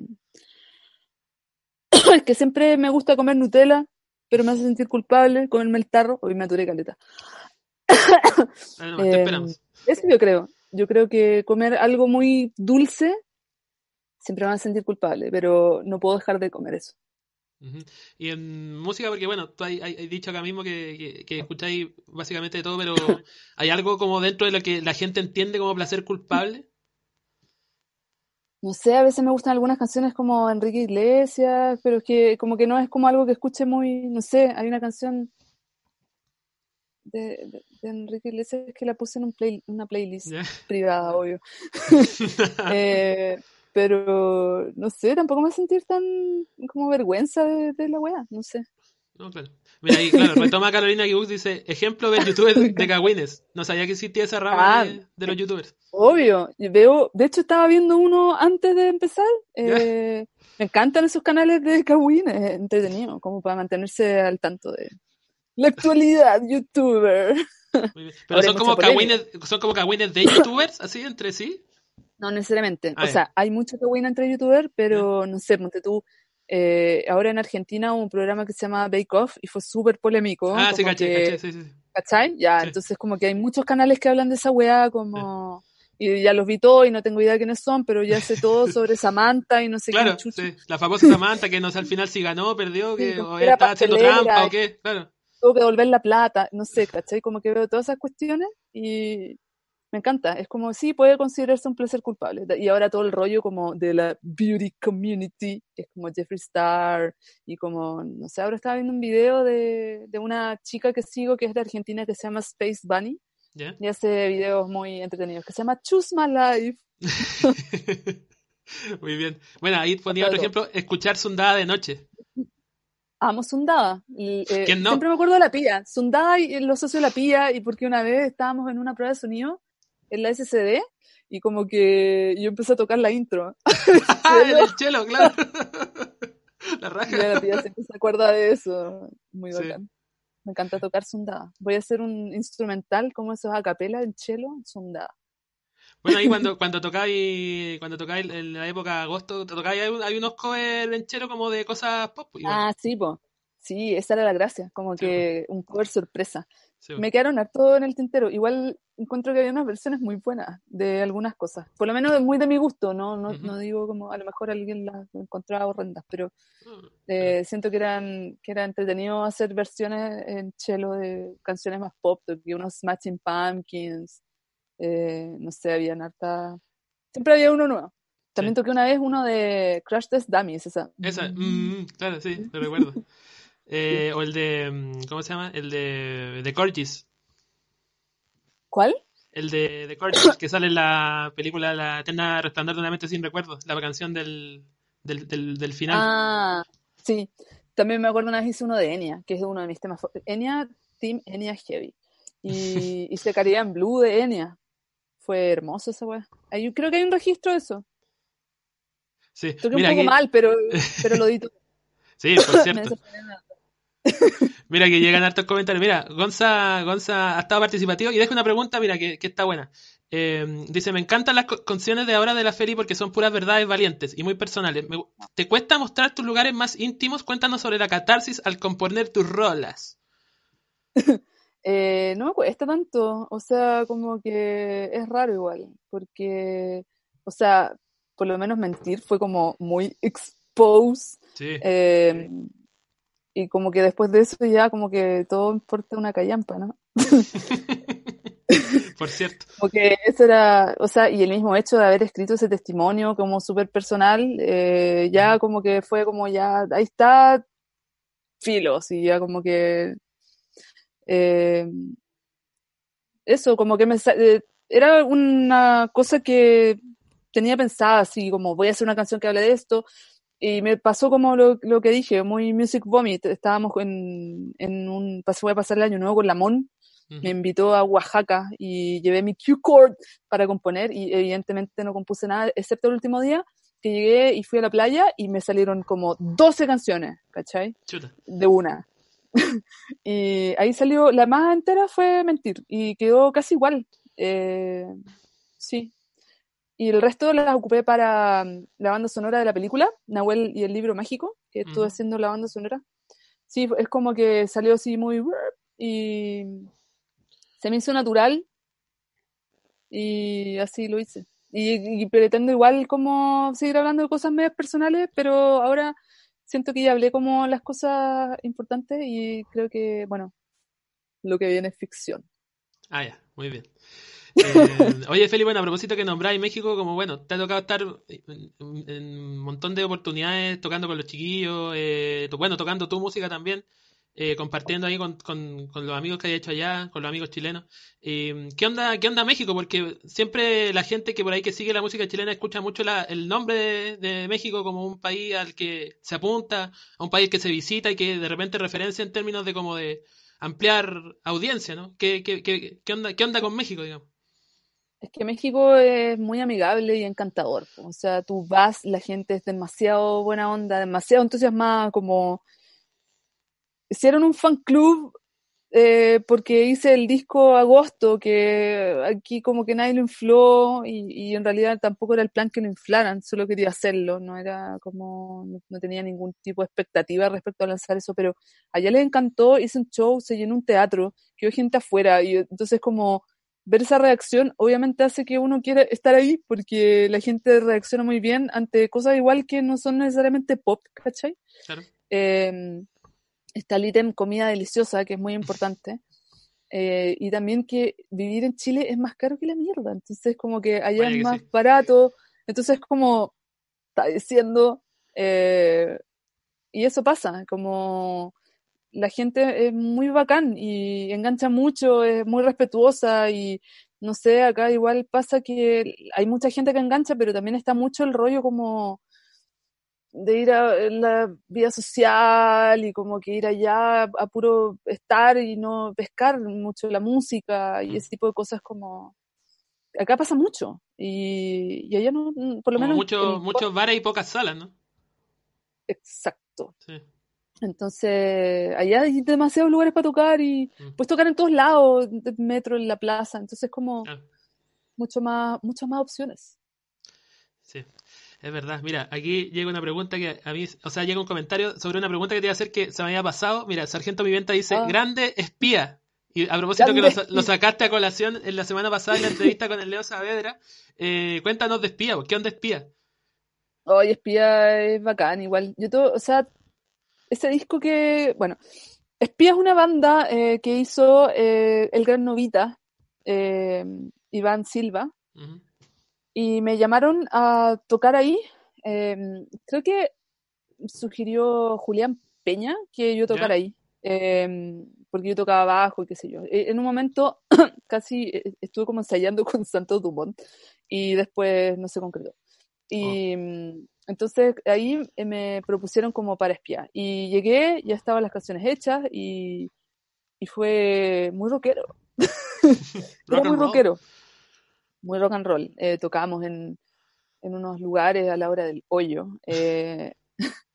S2: es que siempre me gusta comer Nutella, pero me hace sentir culpable comerme el tarro. Hoy me aturé caleta.
S1: Ah, em,
S2: eso yo creo. Yo creo que comer algo muy dulce siempre me hace sentir culpable, pero no puedo dejar de comer eso.
S1: Y en música, porque bueno, tú has, dicho acá mismo que, que, escucháis básicamente de todo, pero ¿hay algo como dentro de lo que la gente entiende como placer culpable?
S2: No sé, a veces me gustan algunas canciones como Enrique Iglesias, pero es que como que no es como algo que escuche muy, no sé, hay una canción de, Enrique Iglesias que la puse en un play, una playlist privada, obvio. eh, pero no sé, tampoco me voy a sentir tan como vergüenza de, la weá, no sé.
S1: No, claro. Mira, ahí, claro, retoma Carolina Gibbs, dice, ejemplo de youtubers de cagüines. No sabía que existía esa rama ah, de, los youtubers.
S2: Obvio, veo, de hecho estaba viendo uno antes de empezar. Eh, me encantan esos canales de cagüines, entretenido, como para mantenerse al tanto de la actualidad youtuber.
S1: Pero son como, cagüines, son como cagüines de youtubers, así, entre sí.
S2: No necesariamente. Ah, o sea, hay mucho buena entre youtubers, pero no sé, ponte tú. Eh, ahora en Argentina hubo un programa que se llama Bake Off y fue súper polémico.
S1: Ah, sí, caché, sí, sí.
S2: ¿Cachai? Ya, entonces como que hay muchos canales que hablan de esa weá, como... Y ya los vi todos y no tengo idea de quiénes son, pero ya sé todo sobre Samantha y no sé
S1: claro,
S2: qué.
S1: Sí. La famosa Samantha que no sé al final si ganó, perdió, que o estaba haciendo trampa o qué, claro.
S2: Tuvo que devolver la plata, no sé, ¿cachai? Como que veo todas esas cuestiones y, me encanta. Es como, sí, puede considerarse un placer culpable. Y ahora todo el rollo como de la beauty community, es como Jeffree Star, y como, no sé, ahora estaba viendo un video de, de una chica que sigo que es de Argentina que se llama Space Bunny. Y hace videos muy entretenidos, que se llama Choose My Life.
S1: muy bien. Bueno, ahí ponía otro ejemplo, escuchar Sundada de noche.
S2: Amo Sundada. Eh, siempre me acuerdo de la pía. Sundada y los socios de la pía, y porque una vez estábamos en una prueba de sonido en la SCD y como que yo empecé a tocar la intro.
S1: el chelo, claro. la raja.
S2: Y la tía siempre se acuerda de eso. Muy bacán. Me encanta tocar sundada. Voy a hacer un instrumental como esos a capela en chelo, sundada.
S1: Bueno, ahí cuando, cuando tocáis, cuando tocáis en la época de agosto, tocáis, hay, hay unos covers en chelo como de cosas pop.
S2: Ah, sí, pues. Sí, esa era la gracia, como que un cover sorpresa. Me quedaron harto en el tintero. Igual encuentro que había unas versiones muy buenas de algunas cosas. Por lo menos muy de mi gusto, no, no, no digo como a lo mejor alguien las encontraba horrendas, pero mm, eh, siento que eran que era entretenido hacer versiones en chelo de canciones más pop, de unos Smashing Pumpkins, eh, no sé, habían harta... Siempre había uno nuevo. También toqué una vez uno de Crash Test Dummies, esa.
S1: Esa, mm, mm, claro, sí, lo recuerdo. Eh, o el de. Mm, ¿Cómo se llama? El de. De Corgis.
S2: ¿Cuál?
S1: El de, de Corgis, que sale en la película La Eterna Resplandor de una mente sin recuerdos. La canción del, del, del, final.
S2: Ah, sí. También me acuerdo una vez hice uno de Enya, que es uno de mis temas. Enya, Team Enya Heavy. Y hice en Blue de Enya. Fue hermoso esa weá. Creo que hay un registro de eso.
S1: Sí,
S2: Toqué un poco mal, pero, pero lo di todo.
S1: Sí, por cierto. Mira que llegan hartos comentarios. Mira, Gonza, Gonza ha estado participativo y deja una pregunta, mira, que, está buena. Em, dice, me encantan las canciones de ahora de la feria porque son puras verdades valientes y muy personales. ¿Te cuesta mostrar tus lugares más íntimos? Cuéntanos sobre la catarsis al componer tus rolas.
S2: Eh, no me cuesta tanto, o sea, como que es raro igual, porque, o sea, por lo menos mentir fue como muy expose.
S1: Sí.
S2: Em, y como que después de eso ya como que todo importa una callampa, ¿no?
S1: Por cierto.
S2: Como que eso era, o sea, y el mismo hecho de haber escrito ese testimonio como súper personal, eh, ya como que fue como ya, ahí está, filos, y ya como que... Eh, eso, como que me... Eh, era una cosa que tenía pensada así como voy a hacer una canción que hable de esto y me pasó como lo, lo que dije, muy music vomit. Estábamos en, en un, voy a pasar el año nuevo con Lamón, me invitó a Oaxaca y llevé mi cue chord para componer y evidentemente no compuse nada, excepto el último día que llegué y fui a la playa y me salieron como 12 canciones, ¿cachai? De una. Y ahí salió, la más entera fue Mentir y quedó casi igual. Eh, sí, y el resto las ocupé para mm, la banda sonora de la película, Nahuel y el libro mágico, que estuve haciendo la banda sonora. Sí, es como que salió así muy... y se me hizo natural y así lo hice. Y, pretendo igual como seguir hablando de cosas medias personales, pero ahora siento que ya hablé como las cosas importantes y creo que, bueno, lo que viene es ficción.
S1: Ah, ya, muy bien. Eh, oye, Felipe, bueno, a propósito que nombráis México, como bueno, te ha tocado estar en, un montón de oportunidades tocando con los chiquillos, eh, bueno, tocando tu música también, eh, compartiendo ahí con, los amigos que hay hecho allá, con los amigos chilenos. ¿qué, onda, ¿Qué onda México? Porque siempre la gente que por ahí que sigue la música chilena escucha mucho el nombre de, de, México como un país al que se apunta, a un país que se visita y que de repente referencia en términos de como de ampliar audiencia, ¿no? ¿Qué, qué, qué, qué onda, ¿Qué onda con México, digamos?
S2: Es que México es muy amigable y encantador. O sea, tú vas, la gente es demasiado buena onda, demasiado entusiasmada, como hicieron un fan club eh, porque hice el disco agosto, que aquí como que nadie lo infló y, y, en realidad tampoco era el plan que lo inflaran, solo quería hacerlo, no era como, no, tenía ningún tipo de expectativa respecto a lanzar eso, pero allá les encantó, hice un show, se llenó un teatro, quedó gente afuera y entonces como ver esa reacción obviamente hace que uno quiera estar ahí porque la gente reacciona muy bien ante cosas igual que no son necesariamente pop, ¿cachai? Claro. Em, está el ítem comida deliciosa, que es muy importante. Eh, y también que vivir en Chile es más caro que la mierda. Entonces, como que allá es más barato. Entonces, como está diciendo. Eh, y eso pasa, como la gente es muy bacán y engancha mucho, es muy respetuosa y no sé, acá igual pasa que hay mucha gente que engancha, pero también está mucho el rollo como de ir a la vida social y como que ir allá a puro estar y no pescar mucho la música y ese tipo de cosas como acá pasa mucho y, allá no por lo menos
S1: muchos bares y pocas salas no
S2: exacto sí. Entonces, allá hay demasiados lugares para tocar y mm. puedes tocar en todos lados, el metro, en la plaza, entonces como mucho más, muchas más opciones.
S1: Sí, es verdad. Mira, aquí llega una pregunta que a mí, o sea, llega un comentario sobre una pregunta que te iba a hacer que se me había pasado. Mira, Sargento Viventa dice, ah. grande espía. Y a propósito que lo, sacaste a colación en la semana pasada en la entrevista con el Leo Saavedra, eh, cuéntanos de espía, ¿qué onda espía?
S2: Oye, espía es bacán, igual. Yo todo, o sea, ese disco que, bueno, Espía es una banda eh, que hizo eh, el gran novita, Iván Silva, y me llamaron a tocar ahí. creo que sugirió Julián Peña que yo tocara ahí, porque yo tocaba bajo y qué sé yo. En un momento casi estuve como ensayando con Santos Dumont y después no se concretó. Y, oh. Entonces ahí eh, me propusieron como para espiar. Y llegué, ya estaban las canciones hechas y, fue muy rockero. Era muy rockero. Muy rock and roll. Eh, tocábamos en, unos lugares a la hora del hoyo. Eh,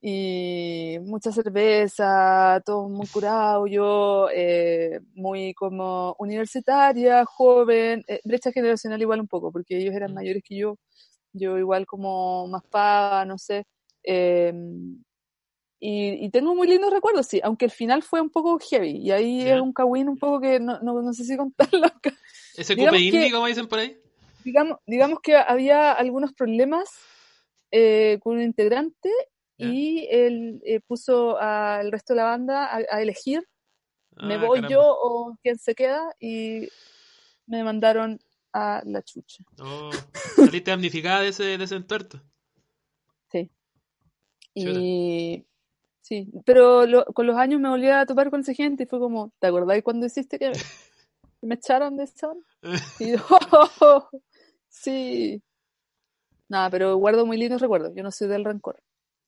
S2: y mucha cerveza, todo muy curado, yo muy como universitaria, joven, brecha generacional igual un poco, porque ellos eran mm. mayores que yo yo igual como más paga, no sé. Em, y, tengo muy lindos recuerdos, sí, aunque el final fue un poco heavy. Y ahí es un kawin un poco que no, no, no sé si contarlo acá.
S1: ¿Ese cupe indie, como dicen por ahí?
S2: Digamos, digamos que había algunos problemas eh, con un integrante y él eh, puso al resto de la banda a, elegir, me ah, voy yo o quién se queda, y me mandaron a la chucha.
S1: Oh, saliste damnificada de ese, de ese entuerto.
S2: Sí. Y sí, pero con los años me volví a topar con esa gente y fue como, ¿te acordáis cuando hiciste que me echaron de esa? Y oh, sí. Nada, pero guardo muy lindos recuerdos. Yo no soy del rencor.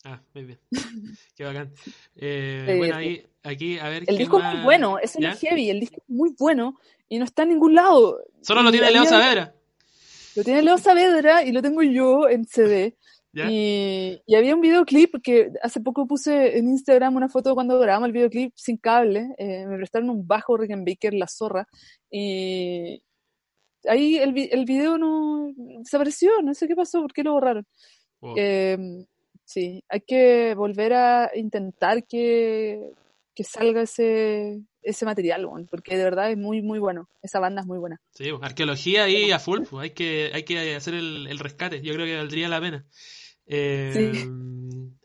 S1: Ah, muy bien. Qué bacán. Eh, bueno, ahí, aquí, a ver.
S2: El disco es muy bueno, es el heavy, el disco es muy bueno y no está en ningún lado.
S1: Solo lo tiene Leo Saavedra.
S2: Lo tiene Leo Saavedra y lo tengo yo en CD. Y, había un videoclip que hace poco puse en Instagram una foto cuando grabamos el videoclip sin cable. Eh, me prestaron un bajo Rickenbacker, La Zorra. Y ahí el, el video no desapareció, no sé qué pasó, por qué lo borraron. Em, sí, hay que volver a intentar que, que salga ese, ese material, porque de verdad es muy, muy bueno. Esa banda es muy buena.
S1: Sí, arqueología ahí a full, pues, hay, que, hay que hacer el, el rescate. Yo creo que valdría la pena. Eh,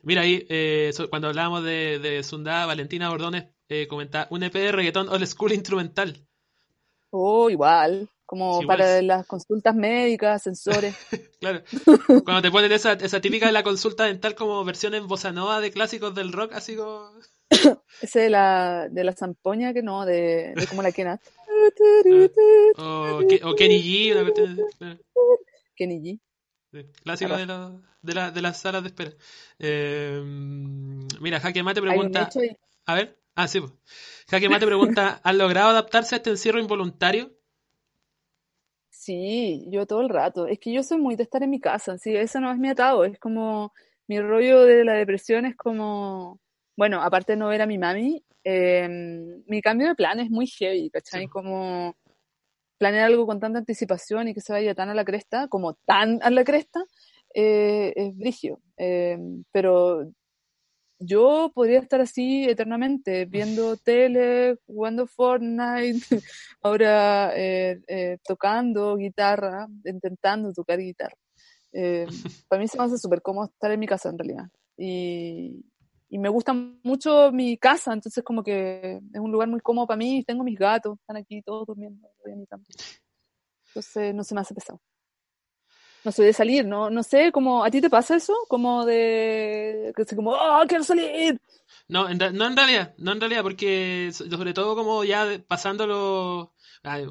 S1: mira ahí, eh, cuando hablábamos de, de Sundá, Valentina Bordones eh, comenta un EP de reggaetón old school instrumental.
S2: Oh, igual, como para las consultas médicas, sensores.
S1: claro, cuando te ponen esa, esa típica de la consulta dental como versión en bossa nova de clásicos del rock, así como...
S2: Ese de la, de la zampoña, que no, de, de como la Kenat.
S1: Ah, o, Kenny G, una
S2: Kenny G.
S1: clásico de, de, de, las salas de espera. Eh, mira, Jaque Mate pregunta. A ver, ah, sí. Pues. Jaque Mate pregunta: ¿han logrado adaptarse a este encierro involuntario?
S2: Sí, yo todo el rato. Es que yo soy muy de estar en mi casa, sí, eso no es mi atado, es como mi rollo de la depresión es como, bueno, aparte de no ver a mi mami, em, mi cambio de plan es muy heavy, ¿cachai? Como planear algo con tanta anticipación y que se vaya tan a la cresta, como tan a la cresta, eh, es brigio. Eh, pero yo podría estar así eternamente, viendo tele, jugando Fortnite, ahora eh, tocando guitarra, intentando tocar guitarra. para mí se me hace súper cómodo estar en mi casa en realidad. Y, y, me gusta mucho mi casa, entonces como que es un lugar muy cómodo para mí, tengo mis gatos, están aquí todos durmiendo. Entonces no se me hace pesado no soy de salir, ¿no? No sé, como, ¿a ti te pasa eso? Como de, que como, ¡oh, quiero salir!
S1: No, en, no en realidad, no en realidad, porque sobre todo como ya pasando los,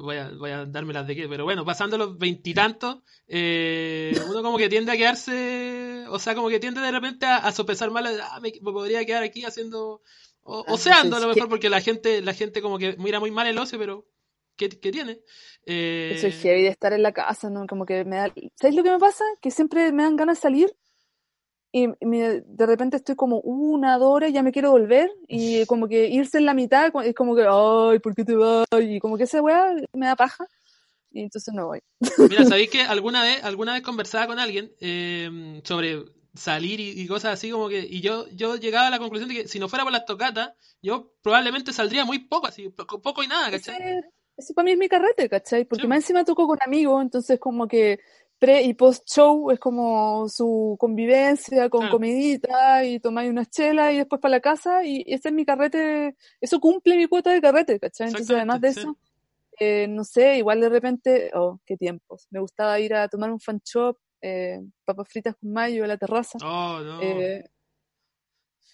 S1: voy, a, voy a darme las de qué, pero bueno, pasando los veintitantos, eh, uno como que tiende a quedarse, o sea, como que tiende de repente a, sopesar mal, ah, me, podría quedar aquí haciendo, o, ah, oceando a lo mejor, porque la gente, la gente como que mira muy mal el ocio, pero ¿qué, qué tiene?
S2: Eh... Soy heavy de estar en la casa, ¿no? Como que me da... ¿Sabes lo que me pasa? Que siempre me dan ganas de salir y de repente estoy como una, dos horas y ya me quiero volver y como que irse en la mitad es como que, ay, ¿por qué te vas? Y como que esa weá me da paja y entonces no voy.
S1: Mira, ¿sabéis que alguna vez, alguna vez conversaba con alguien eh, sobre salir y, cosas así como que y yo yo llegaba a la conclusión de que si no fuera por las tocatas yo probablemente saldría muy poco así poco y nada ¿cachai?
S2: Eso para mí es mi carrete, ¿cachai? Porque más encima tocó con amigos, entonces como que pre y post show es como su convivencia con comidita y tomáis una chela y después para la casa y ese es mi carrete, eso cumple mi cuota de carrete, ¿cachai? Entonces además de eso, eh, no sé, igual de repente, oh, qué tiempos, me gustaba ir a tomar un fan shop, eh, papas fritas con mayo a la terraza.
S1: Oh, no. Eh,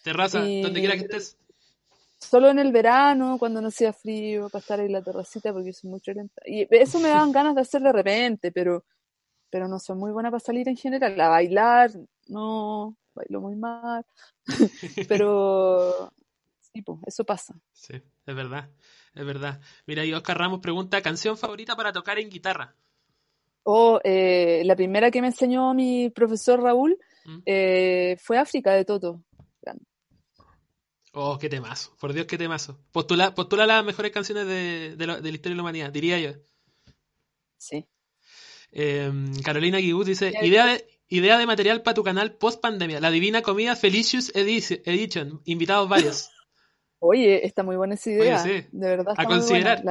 S1: terraza, donde quiera que estés
S2: solo en el verano, cuando no hacía frío, para estar ahí en la terracita, porque soy muy lenta. Y eso me daban ganas de hacer de repente, pero, pero no soy muy buena para salir en general. A bailar, no, bailo muy mal. pero sí, pues, eso pasa.
S1: Sí, es verdad, es verdad. Mira, y Oscar Ramos pregunta, ¿canción favorita para tocar en guitarra?
S2: Oh, eh, la primera que me enseñó mi profesor Raúl ¿Mm? eh, fue África de Toto.
S1: Oh, qué temazo. Por Dios, qué temazo. Postula, postula las mejores canciones de, la, historia de la humanidad, diría yo.
S2: Sí.
S1: Em, Carolina Guibut dice, idea de, idea de material para tu canal post pandemia. La Divina Comida Felicius Edition. Invitados varios.
S2: Oye, está muy buena esa idea. De verdad.
S1: a considerar.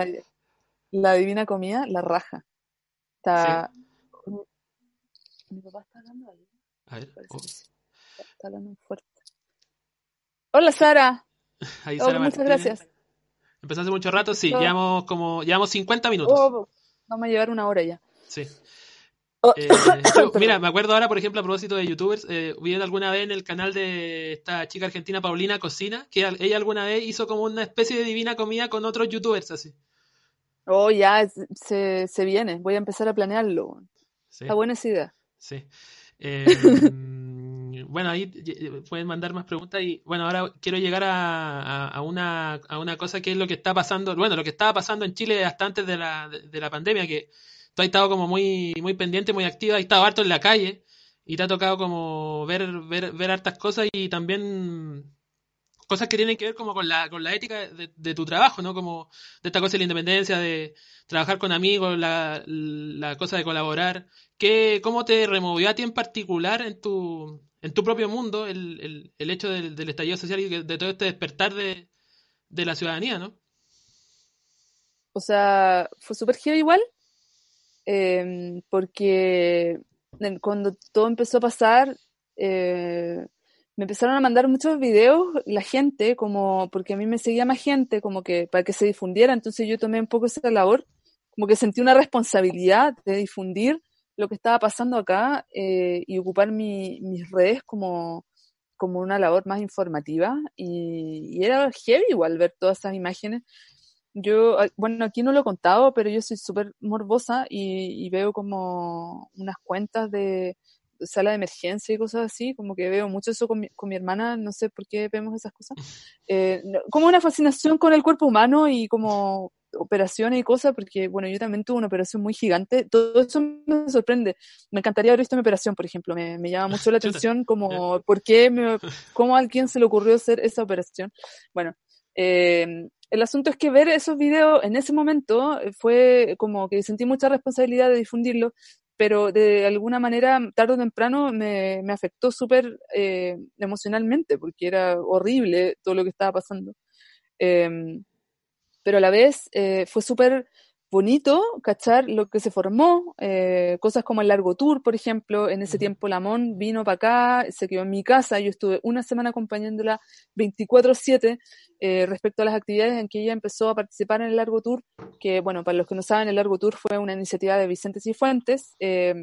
S2: La, Divina Comida, la raja. Está... Mi papá está hablando ahí. A ver. Oh. Está hablando fuerte. Hola Sara. Hola, muchas gracias.
S1: Empezó hace mucho rato, sí, llevamos como llevamos 50 minutos.
S2: Oh, vamos a llevar una hora ya.
S1: Sí. Oh. Eh, mira, me acuerdo ahora, por ejemplo, a propósito de youtubers, eh, vi alguna vez en el canal de esta chica argentina Paulina Cocina, que ella alguna vez hizo como una especie de divina comida con otros youtubers así.
S2: Oh, ya se, se viene, voy a empezar a planearlo. Está buena esa idea.
S1: Sí. Eh, bueno, ahí pueden mandar más preguntas y bueno, ahora quiero llegar a, una, a una cosa que es lo que está pasando, bueno, lo que estaba pasando en Chile hasta antes de la, de, la pandemia, que tú has estado como muy, muy pendiente, muy activa, has estado harto en la calle y te ha tocado como ver, ver, ver hartas cosas y también cosas que tienen que ver como con la, con la ética de, tu trabajo, ¿no? Como de esta cosa de la independencia, de trabajar con amigos, la, la cosa de colaborar. ¿Qué, ¿Cómo te removió a ti en particular en tu, en tu propio mundo el, el, el hecho del, del, estallido social y de todo este despertar de, de la ciudadanía, ¿no?
S2: O sea, fue súper giro igual, eh, porque cuando todo empezó a pasar, eh, me empezaron a mandar muchos videos la gente, como porque a mí me seguía más gente, como que para que se difundiera, entonces yo tomé un poco esa labor, como que sentí una responsabilidad de difundir lo que estaba pasando acá eh, y ocupar mi, mis redes como, como una labor más informativa y, y, era heavy igual ver todas esas imágenes. Yo, bueno, aquí no lo he contado, pero yo soy súper morbosa y, y, veo como unas cuentas de, sala de emergencia y cosas así, como que veo mucho eso con mi, con mi hermana, no sé por qué vemos esas cosas, eh, como una fascinación con el cuerpo humano y como operaciones y cosas, porque bueno, yo también tuve una operación muy gigante, todo eso me sorprende, me encantaría haber visto mi operación, por ejemplo, me, me llama mucho la atención como por qué, me, cómo a alguien se le ocurrió hacer esa operación. Bueno, eh, el asunto es que ver esos videos en ese momento fue como que sentí mucha responsabilidad de difundirlo, pero de alguna manera, tarde o temprano, me, afectó súper eh, emocionalmente, porque era horrible todo lo que estaba pasando. Eh, pero a la vez eh, fue súper bonito cachar lo que se formó, eh, cosas como el largo tour, por ejemplo, en ese tiempo Lamón vino para acá, se quedó en mi casa, yo estuve una semana acompañándola 24/7 eh, respecto a las actividades en que ella empezó a participar en el largo tour, que bueno, para los que no saben, el largo tour fue una iniciativa de Vicente Cifuentes, eh,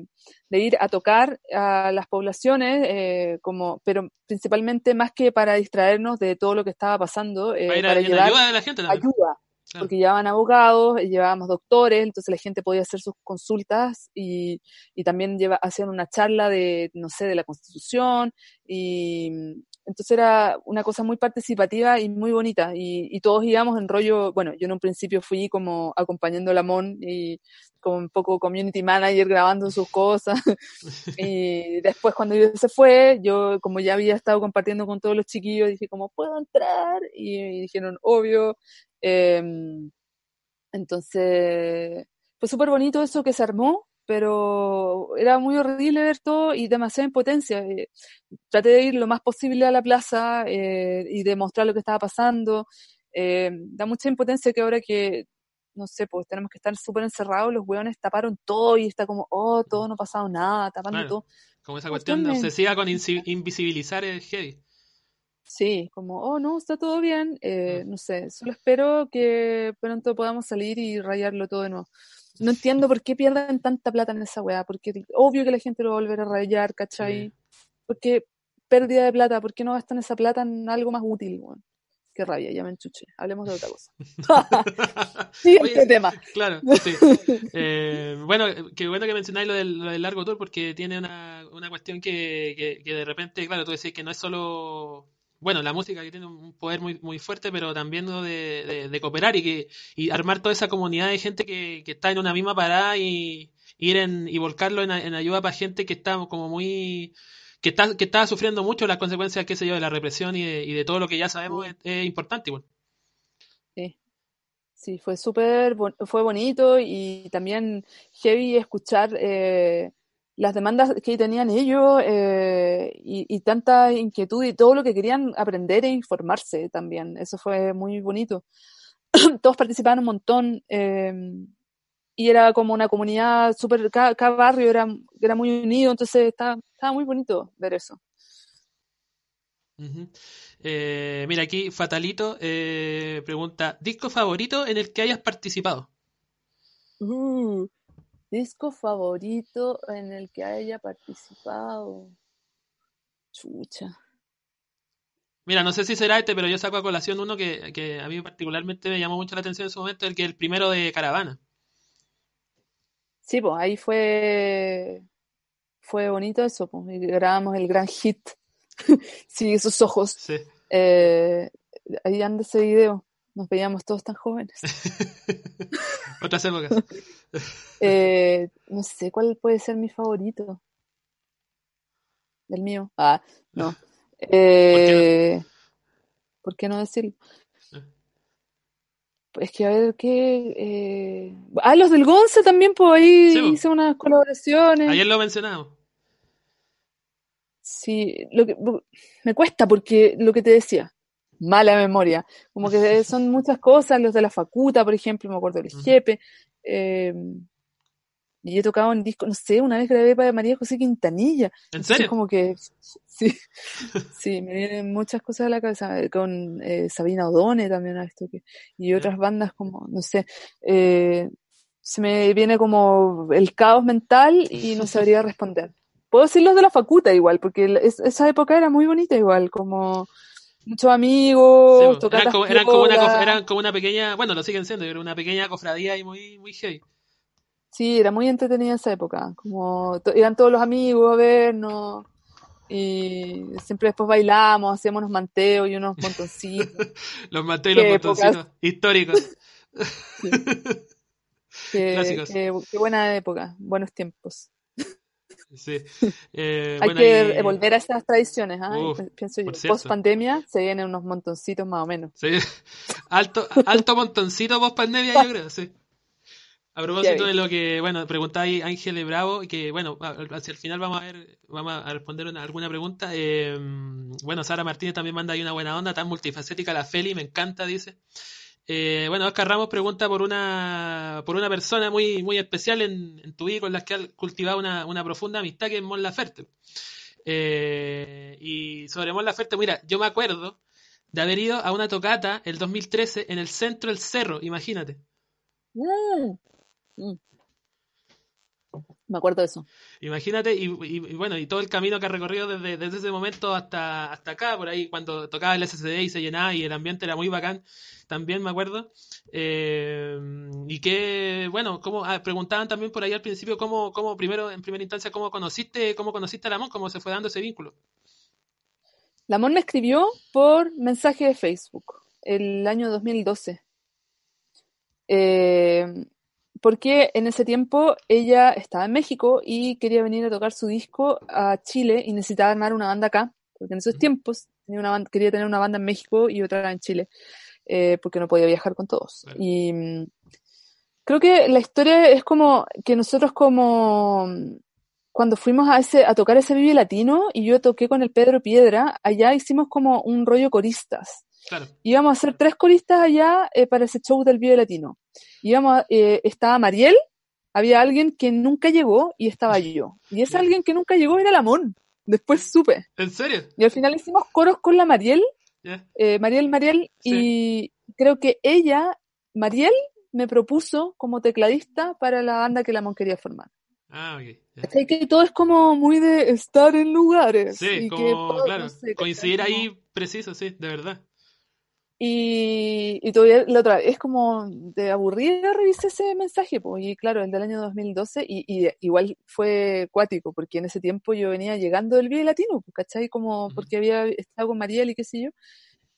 S2: de ir a tocar a las poblaciones, eh, como, pero principalmente más que para distraernos de todo lo que estaba pasando,
S1: para, para llevar ayuda de la gente
S2: ayuda porque llevaban abogados, llevábamos doctores, entonces la gente podía hacer sus consultas y, y también lleva, hacían una charla de, no sé, de la Constitución y entonces era una cosa muy participativa y muy bonita y, y todos íbamos en rollo, bueno, yo en un principio fui como acompañando a Lamón y como un poco community manager grabando sus cosas y después cuando yo se fue, yo como ya había estado compartiendo con todos los chiquillos, dije como, ¿puedo entrar? Y, y dijeron, obvio, Em, entonces, fue súper bonito eso que se armó, pero era muy horrible ver todo y demasiada impotencia. Eh, traté de ir lo más posible a la plaza eh, y demostrar lo que estaba pasando. Eh, da mucha impotencia que ahora que, no sé, pues tenemos que estar súper encerrados, los hueones taparon todo y está como, oh, todo no ha pasado nada, tapando todo.
S1: Como esa cuestión de obsesiva con invisibilizar el heavy.
S2: Sí, como, oh no, está todo bien, eh, no sé, solo espero que pronto podamos salir y rayarlo todo de nuevo. No entiendo por qué pierden tanta plata en esa weá, porque obvio que la gente lo va a volver a rayar, ¿cachai? Porque pérdida de plata, ¿por qué no gastan esa plata en algo más útil, weón? Qué rabia, ya me enchuché. Hablemos de otra cosa. Siguiente tema.
S1: Claro, sí. Eh, bueno, qué bueno que mencionáis lo del, lo del, largo tour porque tiene una, una cuestión que, que, que, de repente, claro, tú decís que no es solo bueno, la música que tiene un poder muy, muy fuerte, pero también de, de, cooperar y que y armar toda esa comunidad de gente que, que está en una misma parada y ir en, y volcarlo en, en ayuda para gente que está como muy que está que está sufriendo mucho las consecuencias qué sé yo de la represión y de, y de todo lo que ya sabemos es, importante igual.
S2: Sí. Sí, fue súper, fue bonito y también heavy escuchar eh, las demandas que tenían ellos eh, y, tanta inquietud y todo lo que querían aprender e informarse también. Eso fue muy bonito. Todos participaban un montón eh, y era como una comunidad súper, cada, barrio era, era muy unido, entonces estaba, estaba muy bonito ver eso.
S1: Eh, mira, aquí Fatalito pregunta, ¿disco favorito en el que hayas participado?
S2: Uh, Disco favorito en el que haya participado. Chucha.
S1: Mira, no sé si será este, pero yo saco a colación uno que, que a mí particularmente me llamó mucho la atención en su momento, el que el primero de Caravana.
S2: Sí, pues ahí fue fue bonito eso, pues, y grabamos el gran hit, sí, esos ojos. Sí. Eh, ahí anda ese video, nos veíamos todos tan jóvenes.
S1: Otras épocas.
S2: eh, no sé cuál puede ser mi favorito. El mío. Ah, no. Eh, ¿Por qué no decirlo? Es que a ver qué. Eh... Ah, los del Gonce también, pues ahí hice unas colaboraciones.
S1: Ayer lo mencionamos.
S2: Sí, lo que me cuesta porque lo que te decía, mala memoria. Como que son muchas cosas, los de la Facuta, por ejemplo, me acuerdo del Jepe. Eh, y he tocado en disco, no sé, una vez grabé para María José Quintanilla.
S1: ¿En serio?
S2: como que, sí, sí, me vienen muchas cosas a la cabeza. Eh, con eh, Sabina Odone también a esto que, y otras bandas como, no sé, eh, se me viene como el caos mental y no sabría responder. Puedo decir los de la facultad igual, porque esa época era muy bonita igual, como muchos amigos,
S1: sí, eran, como, eran, como una, eran como una pequeña, bueno, lo siguen siendo, era una pequeña cofradía y muy, muy heavy.
S2: Sí, era muy entretenida esa época. Como iban todos los amigos a vernos. Y siempre después bailamos, hacíamos unos manteos y unos montoncitos.
S1: los manteos y los montoncitos históricos.
S2: qué, qué, buena época, buenos tiempos.
S1: Sí.
S2: Eh, Hay que volver a esas tradiciones, ¿ah? pienso yo. Post pandemia se vienen unos montoncitos más o menos.
S1: Sí. Alto, alto montoncito post pandemia, yo creo, sí. A propósito de lo que, bueno, preguntaba ahí Ángel Bravo, que bueno, hacia el final vamos a ver, vamos a responder alguna pregunta. Eh, bueno, Sara Martínez también manda ahí una buena onda, tan multifacética la Feli, me encanta, dice. Eh, bueno, Oscar Ramos pregunta por una por una persona muy muy especial en, tu vida con la que has cultivado una, una profunda amistad, que es Mon Laferte. Eh, y sobre Mon Laferte, mira, yo me acuerdo de haber ido a una tocata el 2013 en el centro del cerro, imagínate.
S2: Mm. Mm. Me acuerdo de eso.
S1: Imagínate, y, bueno, y todo el camino que ha recorrido desde, desde, ese momento hasta, hasta acá, por ahí, cuando tocaba el SSD y se llenaba y el ambiente era muy bacán, también me acuerdo. Eh, y que, bueno, como ah, preguntaban también por ahí al principio, cómo, cómo, primero, en primera instancia, cómo conociste, cómo conociste a Lamón, cómo se fue dando ese vínculo.
S2: Lamón me escribió por mensaje de Facebook el año 2012. Eh, porque en ese tiempo ella estaba en México y quería venir a tocar su disco a Chile y necesitaba armar una banda acá, porque en esos tiempos tenía una quería tener una banda en México y otra en Chile, eh, porque no podía viajar con todos. Y mm, creo que la historia es como que nosotros como mm, cuando fuimos a ese a tocar ese Vive Latino y yo toqué con el Pedro Piedra, allá hicimos como un rollo coristas. Claro. Íbamos a hacer tres coristas allá eh, para ese show del Vive Latino. Íbamos, eh, estaba Mariel, había alguien que nunca llegó y estaba yo. Y ese alguien que nunca llegó era Lamón. Después supe.
S1: ¿En serio?
S2: Y al final hicimos coros con la Mariel, eh, Mariel, Mariel, y creo que ella, Mariel, me propuso como tecladista para la banda que Lamón quería formar.
S1: Ah, ok.
S2: Así que todo es como muy de estar en lugares.
S1: Sí, como, claro, coincidir ahí preciso, sí, de verdad.
S2: Y, y todavía la otra, es como de aburrida revisé ese mensaje, pues, y claro, el del año 2012, y, y igual fue cuático, porque en ese tiempo yo venía llegando del Vive Latino, ¿cachai? Como porque había estado con Mariel y qué sé yo,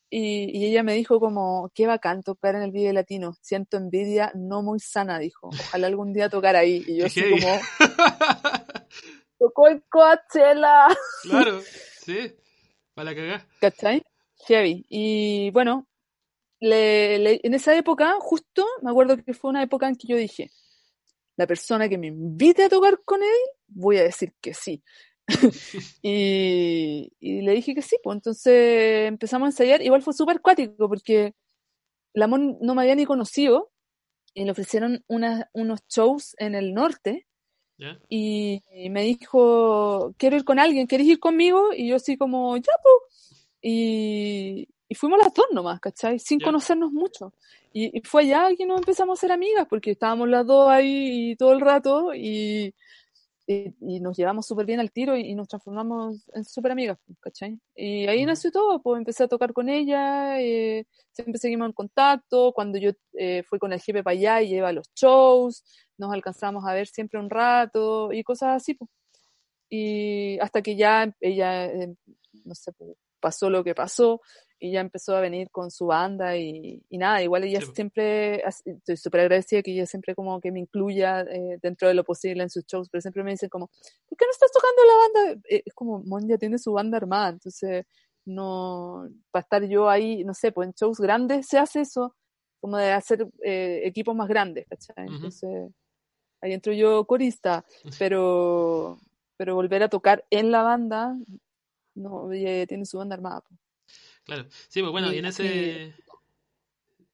S2: y, y, ella me dijo como, qué bacán tocar en el Vive Latino, siento envidia no muy sana, dijo, ojalá algún día tocar ahí, y yo así como, tocó el Coachella.
S1: Claro, sí, para cagar.
S2: ¿Cachai? Heavy. Y bueno, en esa época, justo, me acuerdo que fue una época en que yo dije, la persona que me invite a tocar con él, voy a decir que sí. y, le dije que sí, pues entonces empezamos a ensayar. Igual fue súper cuático porque Lamón no me había ni conocido y le ofrecieron unos shows en el norte. Y, me dijo, quiero ir con alguien, ¿quieres ir conmigo? Y yo así como, ya, pues. Y, y fuimos las dos nomás, ¿cachai? Sin conocernos mucho. Y, fue allá que nos empezamos a ser amigas, porque estábamos las dos ahí todo el rato y, y, nos llevamos súper bien al tiro y, nos transformamos en súper amigas, ¿cachai? Y ahí nació todo, pues empecé a tocar con ella, eh, siempre seguimos en contacto, cuando yo eh, fui con el jefe para allá y lleva los shows, nos alcanzamos a ver siempre un rato y cosas así, pues. y hasta que ya ella, eh, no sé, pasó lo que pasó y ya empezó a venir con su banda y, nada, igual ella siempre, estoy súper agradecida que ella siempre como que me incluya eh, dentro de lo posible en sus shows, pero siempre me dicen como, ¿por qué no estás tocando la banda? Eh, es como, Mon ya tiene su banda armada, entonces no, para estar yo ahí, no sé, pues en shows grandes se hace eso, como de hacer eh, equipos más grandes, ¿cachai? Entonces, ahí entro yo corista, pero, pero volver a tocar en la banda, no, ella tiene su banda armada. Pues.
S1: Claro. Sí, pues bueno, y, en ese.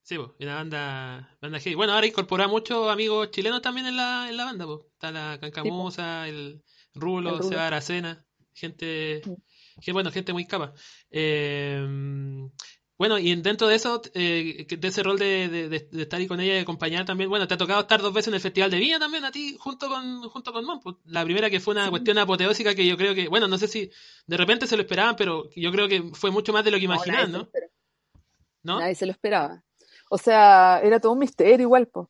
S1: Sí, pues, en la banda, banda Bueno, ahora incorpora muchos amigos chilenos también en la, en la banda, pues. Está la Cancamusa, el Rulo, el Seba Aracena, gente, que, bueno, gente muy capa. Eh, bueno, y dentro de eso, eh, de ese rol de, de, estar ahí con ella y acompañar también, bueno, te ha tocado estar dos veces en el Festival de Viña también a ti, junto con, junto con Mon. Pues, la primera que fue una cuestión apoteósica que yo creo que, bueno, no sé si de repente se lo esperaban, pero yo creo que fue mucho más de lo que imaginaban, ¿no?
S2: ¿no? Nadie se lo esperaba. O sea, era todo un misterio igual, pues.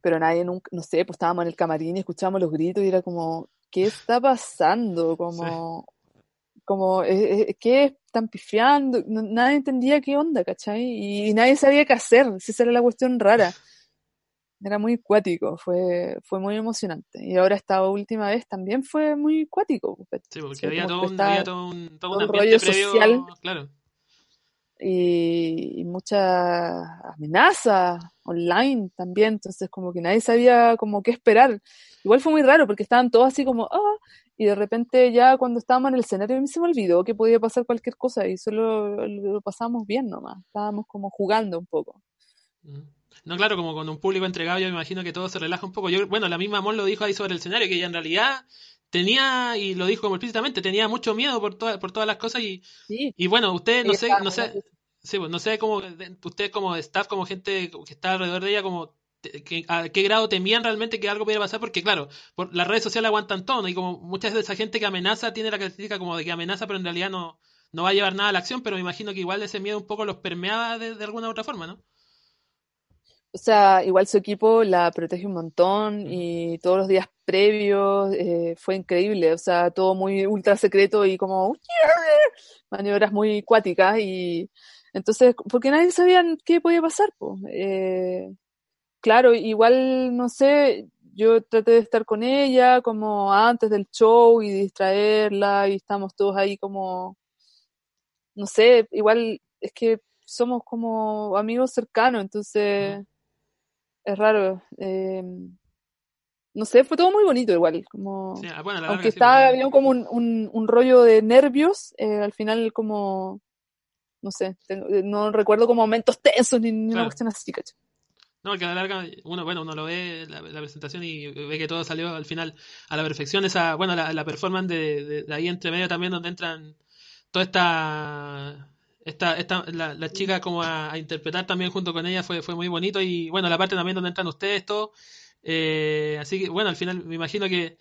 S2: Pero nadie nunca, no sé, pues estábamos en el camarín y escuchábamos los gritos y era como, ¿qué está pasando? Como, como, eh, eh, ¿qué están pifiando? nadie entendía qué onda, ¿cachai? Y, nadie sabía qué hacer, si esa era la cuestión rara. Era muy cuático, fue, fue muy emocionante. Y ahora esta última vez también fue muy cuático.
S1: Sí, porque había, todo un, había todo un, todo un, rollo social. Claro.
S2: Y, y mucha amenaza online también, entonces como que nadie sabía como qué esperar. Igual fue muy raro porque estaban todos así como, ah, y de repente ya cuando estábamos en el escenario a mí se me olvidó que podía pasar cualquier cosa y solo lo pasamos bien nomás, estábamos como jugando un poco.
S1: Mm. No, claro, como con un público entregado yo me imagino que todo se relaja un poco. Yo, bueno, la misma Amor lo dijo ahí sobre el escenario, que ella en realidad tenía, y lo dijo como explícitamente, tenía mucho miedo por, por todas las cosas y, y bueno, usted no sé, no sé, sí, pues, no sé cómo, usted como staff, como gente que está alrededor de ella, como a qué grado temían realmente que algo pudiera pasar, porque claro, por, las redes sociales aguantan todo, y como muchas de esa gente que amenaza tiene la característica como de que amenaza, pero en realidad no, no va a llevar nada a la acción, pero me imagino que igual ese miedo un poco los permeaba de, alguna u otra forma, ¿no?
S2: O sea, igual su equipo la protege un montón y todos los días previos eh, fue increíble, o sea, todo muy ultra secreto y como maniobras muy cuáticas y entonces, porque nadie sabía qué podía pasar, pues. Eh, claro, igual, no sé, yo traté de estar con ella como antes del show y distraerla y estamos todos ahí como, no sé, igual es que somos como amigos cercanos, entonces es raro. Eh, no sé, fue todo muy bonito igual, como ah, aunque estaba había como un, un, rollo de nervios, eh, al final como no sé, no recuerdo como momentos tensos ni, una cuestión así, ¿cachai?
S1: No, que a la larga, uno, bueno, uno lo ve la, presentación y ve que todo salió al final a la perfección. Esa, bueno, la, la performance de, de, ahí entre medio también donde entran toda esta, esta, esta la, la chica como a, interpretar también junto con ella fue, fue muy bonito y bueno, la parte también donde entran ustedes, todo. Eh, así que bueno, al final me imagino que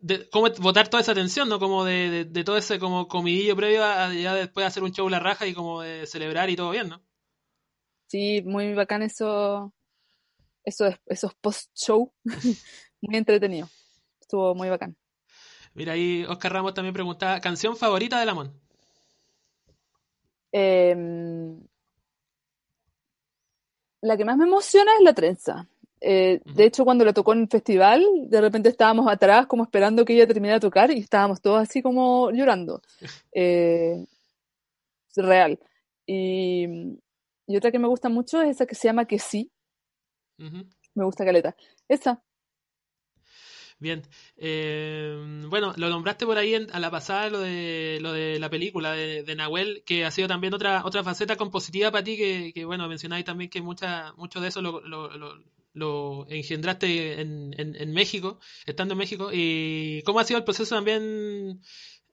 S1: de, cómo votar toda esa tensión, ¿no? Como de, de, todo ese como comidillo previo a ya después hacer un show la raja y como de celebrar y todo bien, ¿no?
S2: Sí, muy bacán eso, esos, esos post-show, muy entretenido. Estuvo muy bacán.
S1: Mira, ahí Oscar Ramos también preguntaba, ¿canción favorita de Lamont?
S2: Em, la que más me emociona es la trenza. Eh, de hecho, cuando la tocó en el festival, de repente estábamos atrás como esperando que ella terminara de tocar y estábamos todos así como llorando. Eh, real. Y, y, otra que me gusta mucho es esa que se llama Que sí, me gusta Caleta. Esa.
S1: Bien. Eh, bueno, lo nombraste por ahí a la pasada lo de lo de la película de, Nahuel, que ha sido también otra otra faceta compositiva para ti, que, que bueno, mencionáis también que mucha, mucho de eso lo, lo, lo, engendraste en, en, México, estando en México. ¿Y cómo ha sido el proceso también?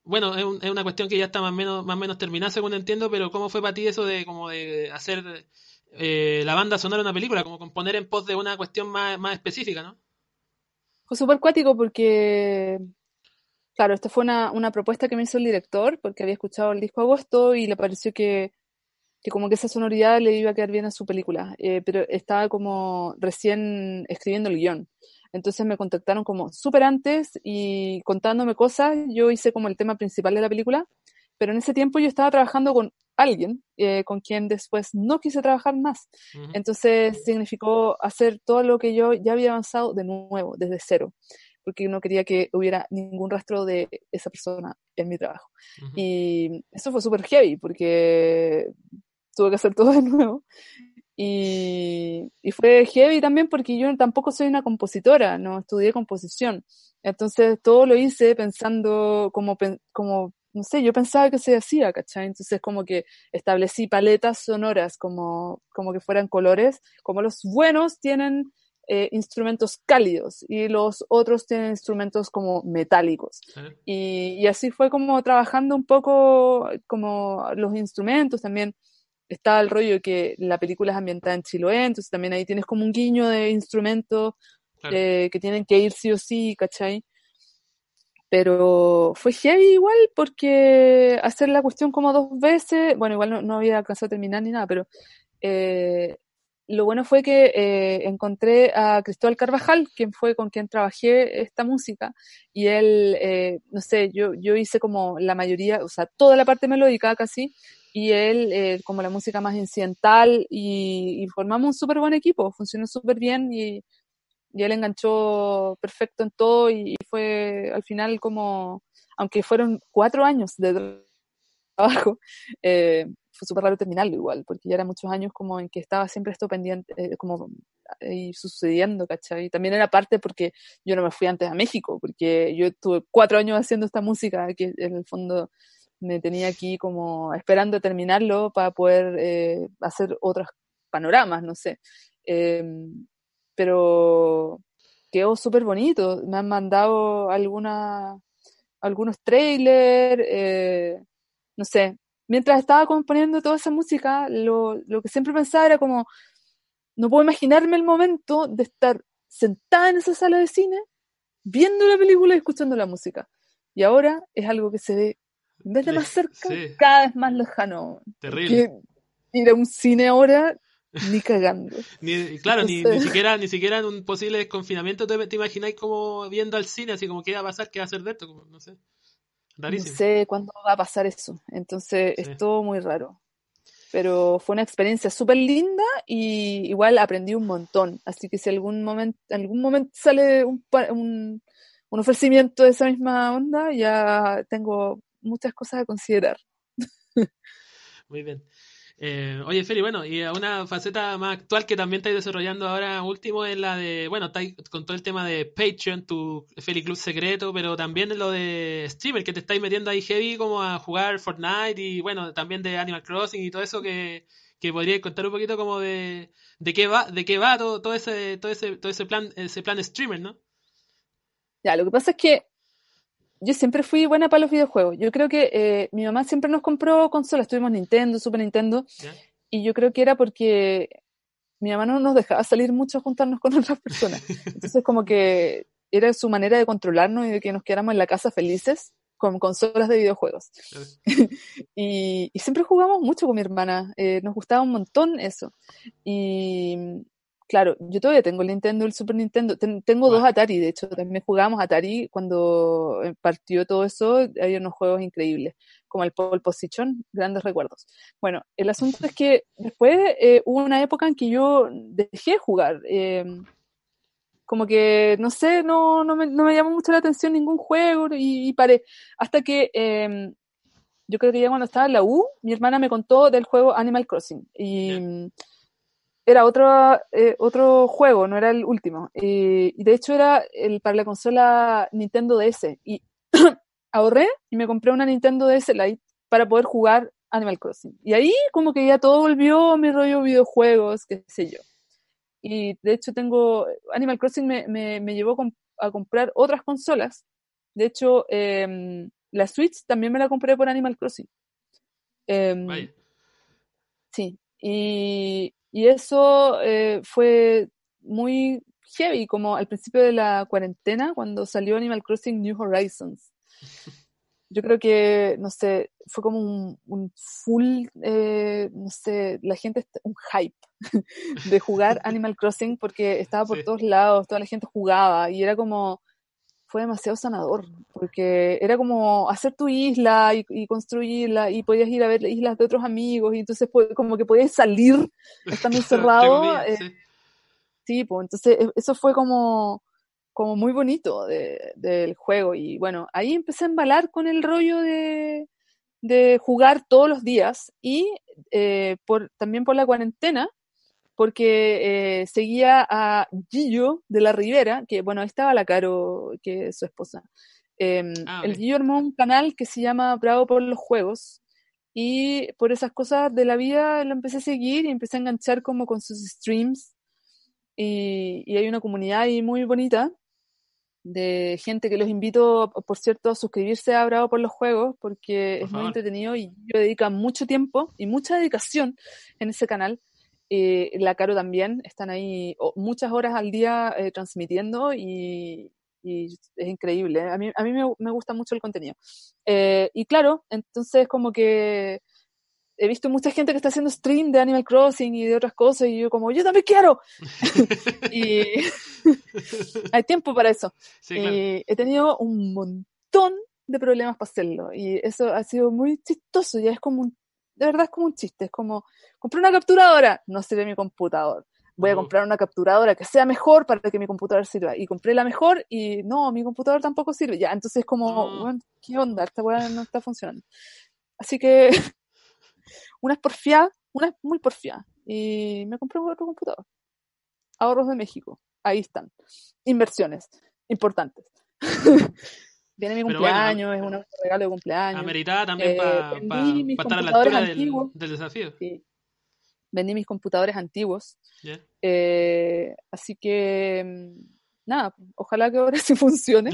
S1: Bueno, es, es una cuestión que ya está más o menos, más menos terminada, según entiendo, pero ¿cómo fue para ti eso de como de hacer eh, la banda sonar una película, como componer en pos de una cuestión más, más específica, ¿no?
S2: Fue súper cuático porque, claro, esta fue una, una, propuesta que me hizo el director, porque había escuchado el disco Agosto y le pareció que, que como que esa sonoridad le iba a quedar bien a su película, eh, pero estaba como recién escribiendo el guion. Entonces me contactaron como súper antes y contándome cosas, yo hice como el tema principal de la película, pero en ese tiempo yo estaba trabajando con alguien eh, con quien después no quise trabajar más. Entonces significó hacer todo lo que yo ya había avanzado de nuevo, desde cero, porque no quería que hubiera ningún rastro de esa persona en mi trabajo. Y eso fue súper heavy, porque tuve que hacer todo de nuevo. Y, y, fue heavy también porque yo tampoco soy una compositora, no estudié composición. Entonces todo lo hice pensando como, como no sé, yo pensaba que se hacía, ¿cachai? Entonces como que establecí paletas sonoras como, como que fueran colores, como los buenos tienen eh, instrumentos cálidos y los otros tienen instrumentos como metálicos. Y, y, así fue como trabajando un poco como los instrumentos también. Está el rollo que la película es ambientada en Chiloé, entonces también ahí tienes como un guiño de instrumentos eh, que tienen que ir sí o sí, ¿cachai? Pero fue heavy igual porque hacer la cuestión como dos veces, bueno, igual no, había alcanzado a terminar ni nada, pero eh, lo bueno fue que eh, encontré a Cristóbal Carvajal, quien fue con quien trabajé esta música, y él, eh, no sé, yo, yo hice como la mayoría, o sea, toda la parte melódica casi, y él como la música más incidental, y, y formamos un súper buen equipo, funcionó súper bien, y y él enganchó perfecto en todo y, fue al final como, aunque fueron cuatro años de trabajo, eh, fue súper raro terminarlo igual, porque ya eran muchos años como en que estaba siempre esto pendiente, eh, como ahí sucediendo, ¿cachai? Y también era parte porque yo no me fui antes a México, porque yo estuve cuatro años haciendo esta música que en el fondo me tenía aquí como esperando terminarlo para poder eh, hacer otros panoramas, no sé. Em, pero quedó súper bonito. Me han mandado alguna, algunos trailers, eh, no sé. Mientras estaba componiendo toda esa música, lo, lo que siempre pensaba era como, no puedo imaginarme el momento de estar sentada en esa sala de cine, viendo la película y escuchando la música. Y ahora es algo que se ve, en vez de más cerca, cada vez más lejano.
S1: Terrible.
S2: ir a un cine ahora ni cagando.
S1: ni, claro, ni, ni, siquiera, ni siquiera en un posible desconfinamiento te, te imagináis como viendo al cine, así como qué va a pasar, qué va a hacer de esto, como, no sé.
S2: Rarísimo. No sé cuándo va a pasar eso. Entonces es todo muy raro. Pero fue una experiencia súper linda y igual aprendí un montón. Así que si algún momento, algún momento sale un, un, un ofrecimiento de esa misma onda, ya tengo muchas cosas a considerar.
S1: Muy bien. Eh, oye, Feli, bueno, y una faceta más actual que también estáis desarrollando ahora último es la de, bueno, estáis con todo el tema de Patreon, tu Feli Club secreto, pero también lo de streamer, que te estáis metiendo ahí heavy como a jugar Fortnite y, bueno, también de Animal Crossing y todo eso que, que podríais contar un poquito como de, de qué va, de qué va todo, todo ese, todo ese, todo ese plan, ese plan streamer, ¿no?
S2: Ya, lo que pasa es que yo siempre fui buena para los videojuegos. Yo creo que eh, mi mamá siempre nos compró consolas. Tuvimos Nintendo, Super Nintendo. Y yo creo que era porque mi mamá no nos dejaba salir mucho a juntarnos con otras personas. Entonces, como que era su manera de controlarnos y de que nos quedáramos en la casa felices con consolas de videojuegos. y, siempre jugamos mucho con mi hermana. Eh, nos gustaba un montón eso. Y, Claro, yo todavía tengo el Nintendo, el Super Nintendo. tengo dos Atari, de hecho, también jugábamos Atari cuando eh, partió todo eso. Hay unos juegos increíbles, como el Pole Position, grandes recuerdos. Bueno, el asunto es que después eh, hubo una época en que yo dejé jugar. Eh, como que, no sé, no, no, me, no me llamó mucho la atención ningún juego y, paré. Hasta que em, yo creo que ya cuando estaba en la U, mi hermana me contó del juego Animal Crossing. Y era otro, eh, otro juego, no era el último. y de hecho era el, para la consola Nintendo DS. Y ahorré y me compré una Nintendo DS Lite para poder jugar Animal Crossing. Y ahí como que ya todo volvió a mi rollo videojuegos, qué sé yo. Y de hecho tengo, Animal Crossing me, me, llevó a comprar otras consolas. De hecho, em, la Switch también me la compré por Animal Crossing. Eh, sí, y, y eso eh, fue muy heavy, como al principio de la cuarentena, cuando salió Animal Crossing New Horizons. yo creo que, no sé, fue como un, full, eh, no sé, la gente, un hype de jugar Animal Crossing porque estaba por todos lados, toda la gente jugaba y era como, fue demasiado sanador, porque era como hacer tu isla y, construirla y podías ir a ver islas de otros amigos y entonces como que podías salir estando encerrado. Eh, sí, pues entonces e, eso fue como como muy bonito del juego. Y bueno, ahí empecé a embalar con el rollo de, jugar todos los días y eh, por, también por la cuarentena, porque eh, seguía a Gillo de la Rivera, que bueno, ahí estaba la Caro, que es su esposa. Em, ah, el Gillo armó un canal que se llama Bravo por los Juegos. Y por esas cosas de la vida lo empecé a seguir y empecé a enganchar como con sus streams. Y, y hay una comunidad ahí muy bonita de gente que los invito, por cierto, a suscribirse a Bravo por los Juegos, porque es muy entretenido y yo dedico mucho tiempo y mucha dedicación en ese canal. Eh, la Caro también, están ahí muchas horas al día eh, transmitiendo y, es increíble. A mí, a mí me, gusta mucho el contenido. Eh, y claro, entonces como que he visto mucha gente que está haciendo stream de Animal Crossing y de otras cosas y yo como, yo también quiero. y hay tiempo para eso. y he tenido un montón de problemas para hacerlo y eso ha sido muy chistoso, ya es como un, de verdad es como un chiste, es como, compré una capturadora, no sirve mi computador. Voy a comprar una capturadora que sea mejor para que mi computador sirva. Y compré la mejor y no, mi computador tampoco sirve. Ya, entonces es como, ¿qué onda? Esta weá no está funcionando. Así que una es porfiada, una es muy porfiada. Y me compré otro computador. Ahorros de México. Ahí están. Inversiones importantes. Viene mi cumpleaños, es un regalo de cumpleaños.
S1: Ameritada también para eh, estar a la altura del, desafío.
S2: Vendí mis computadores antiguos. Eh, así que mm, nada, ojalá que ahora sí funcione.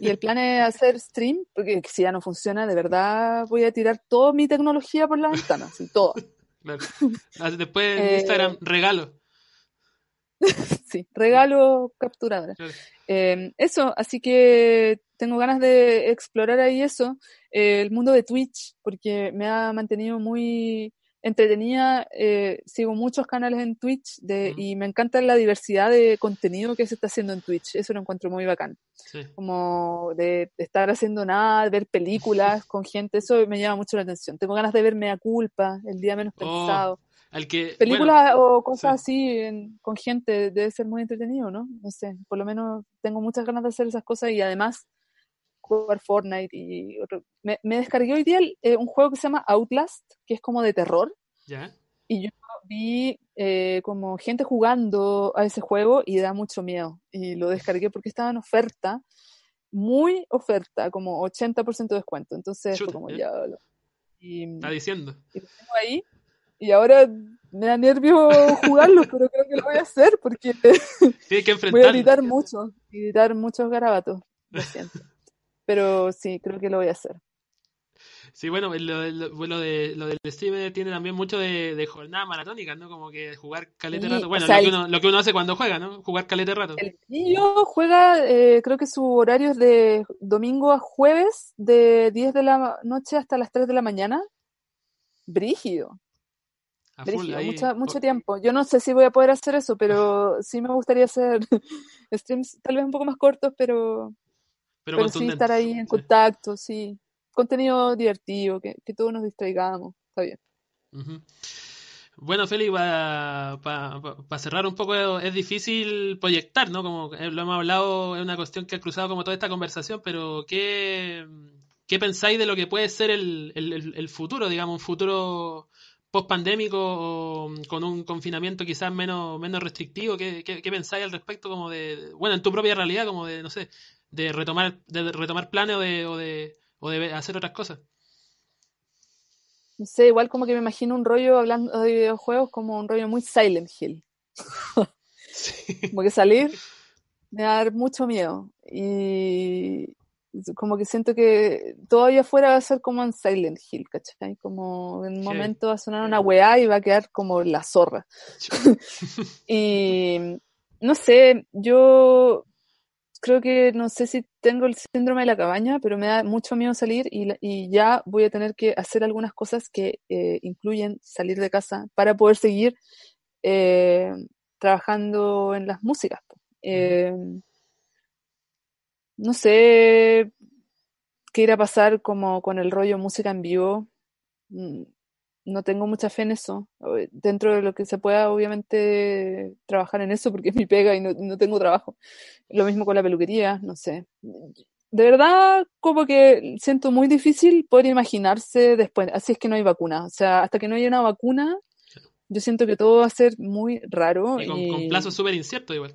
S2: Y el plan es hacer stream, porque si ya no funciona, de verdad voy a tirar toda mi tecnología por la ventana, así, todo.
S1: Después en Instagram, eh, regalo.
S2: sí, regalo capturadora. Em, eso, así que tengo ganas de explorar ahí eso, el mundo de Twitch, porque me ha mantenido muy entretenida, eh, sigo muchos canales en Twitch de, y me encanta la diversidad de contenido que se está haciendo en Twitch, eso lo encuentro muy bacán. Como de, estar haciendo nada, ver películas con gente, eso me llama mucho la atención. Tengo ganas de verme a culpa, el día menos oh, pensado.
S1: Que,
S2: películas o cosas así con gente debe ser muy entretenido, ¿no? No sé, por lo menos tengo muchas ganas de hacer esas cosas y además jugar Fortnite y Me, descargué hoy día eh, un juego que se llama Outlast, que es como de terror. Y yo vi eh, como gente jugando a ese juego y da mucho miedo. Y lo descargué porque estaba en oferta, muy oferta, como 80% de descuento. Entonces fue como ya...
S1: Y, Está diciendo.
S2: Y lo tengo ahí. Y ahora me da nervio jugarlo, pero creo que lo voy a hacer porque voy a editar mucho, editar muchos garabatos. Lo siento. Pero sí, creo que lo voy a hacer.
S1: Sí, bueno, lo, lo, de, lo del stream tiene también mucho de, jornada maratónica, ¿no? Como que jugar calete rato. Bueno, lo, que uno, lo que uno hace cuando juega, ¿no? Jugar calete rato.
S2: El niño juega, eh, creo que su horario es de domingo a jueves, de 10 de la noche hasta las 3 de la mañana. Brígido. Mucho tiempo. Yo no sé si voy a poder hacer eso, pero sí me gustaría hacer streams tal vez un poco más cortos, pero pero, sí estar ahí en contacto, sí. Contenido divertido, que, todos nos distraigamos, está bien.
S1: Bueno, Félix, para cerrar un poco, es difícil proyectar, ¿no? Como lo hemos hablado, es una cuestión que ha cruzado como toda esta conversación, pero ¿qué, qué pensáis de lo que puede ser el, el, futuro, digamos, un futuro post-pandémico con un confinamiento quizás menos, menos restrictivo? ¿Qué, qué, qué pensáis al respecto como de, bueno, en tu propia realidad, como de, no sé, de retomar, de retomar planes o de, o de, o de hacer otras cosas.
S2: No sé, igual como que me imagino un rollo hablando de videojuegos como un rollo muy Silent Hill. Como que salir me va a dar mucho miedo. Y como que siento que todavía fuera va a ser como en Silent Hill, ¿cachai? Como en un momento va a sonar una weá y va a quedar como la zorra. y no sé, yo creo que no sé si tengo el síndrome de la cabaña, pero me da mucho miedo salir y, ya voy a tener que hacer algunas cosas que eh, incluyen salir de casa para poder seguir eh, trabajando en las músicas. Eh, no sé qué irá a pasar como con el rollo música en vivo. Mm, no tengo mucha fe en eso. Dentro de lo que se pueda, obviamente, trabajar en eso, porque es mi pega y no, tengo trabajo. Lo mismo con la peluquería, no sé. De verdad, como que siento muy difícil poder imaginarse después, así es que no hay vacuna. O sea, hasta que no haya una vacuna, yo siento que todo va a ser muy raro.
S1: Y con, con plazo súper incierto igual.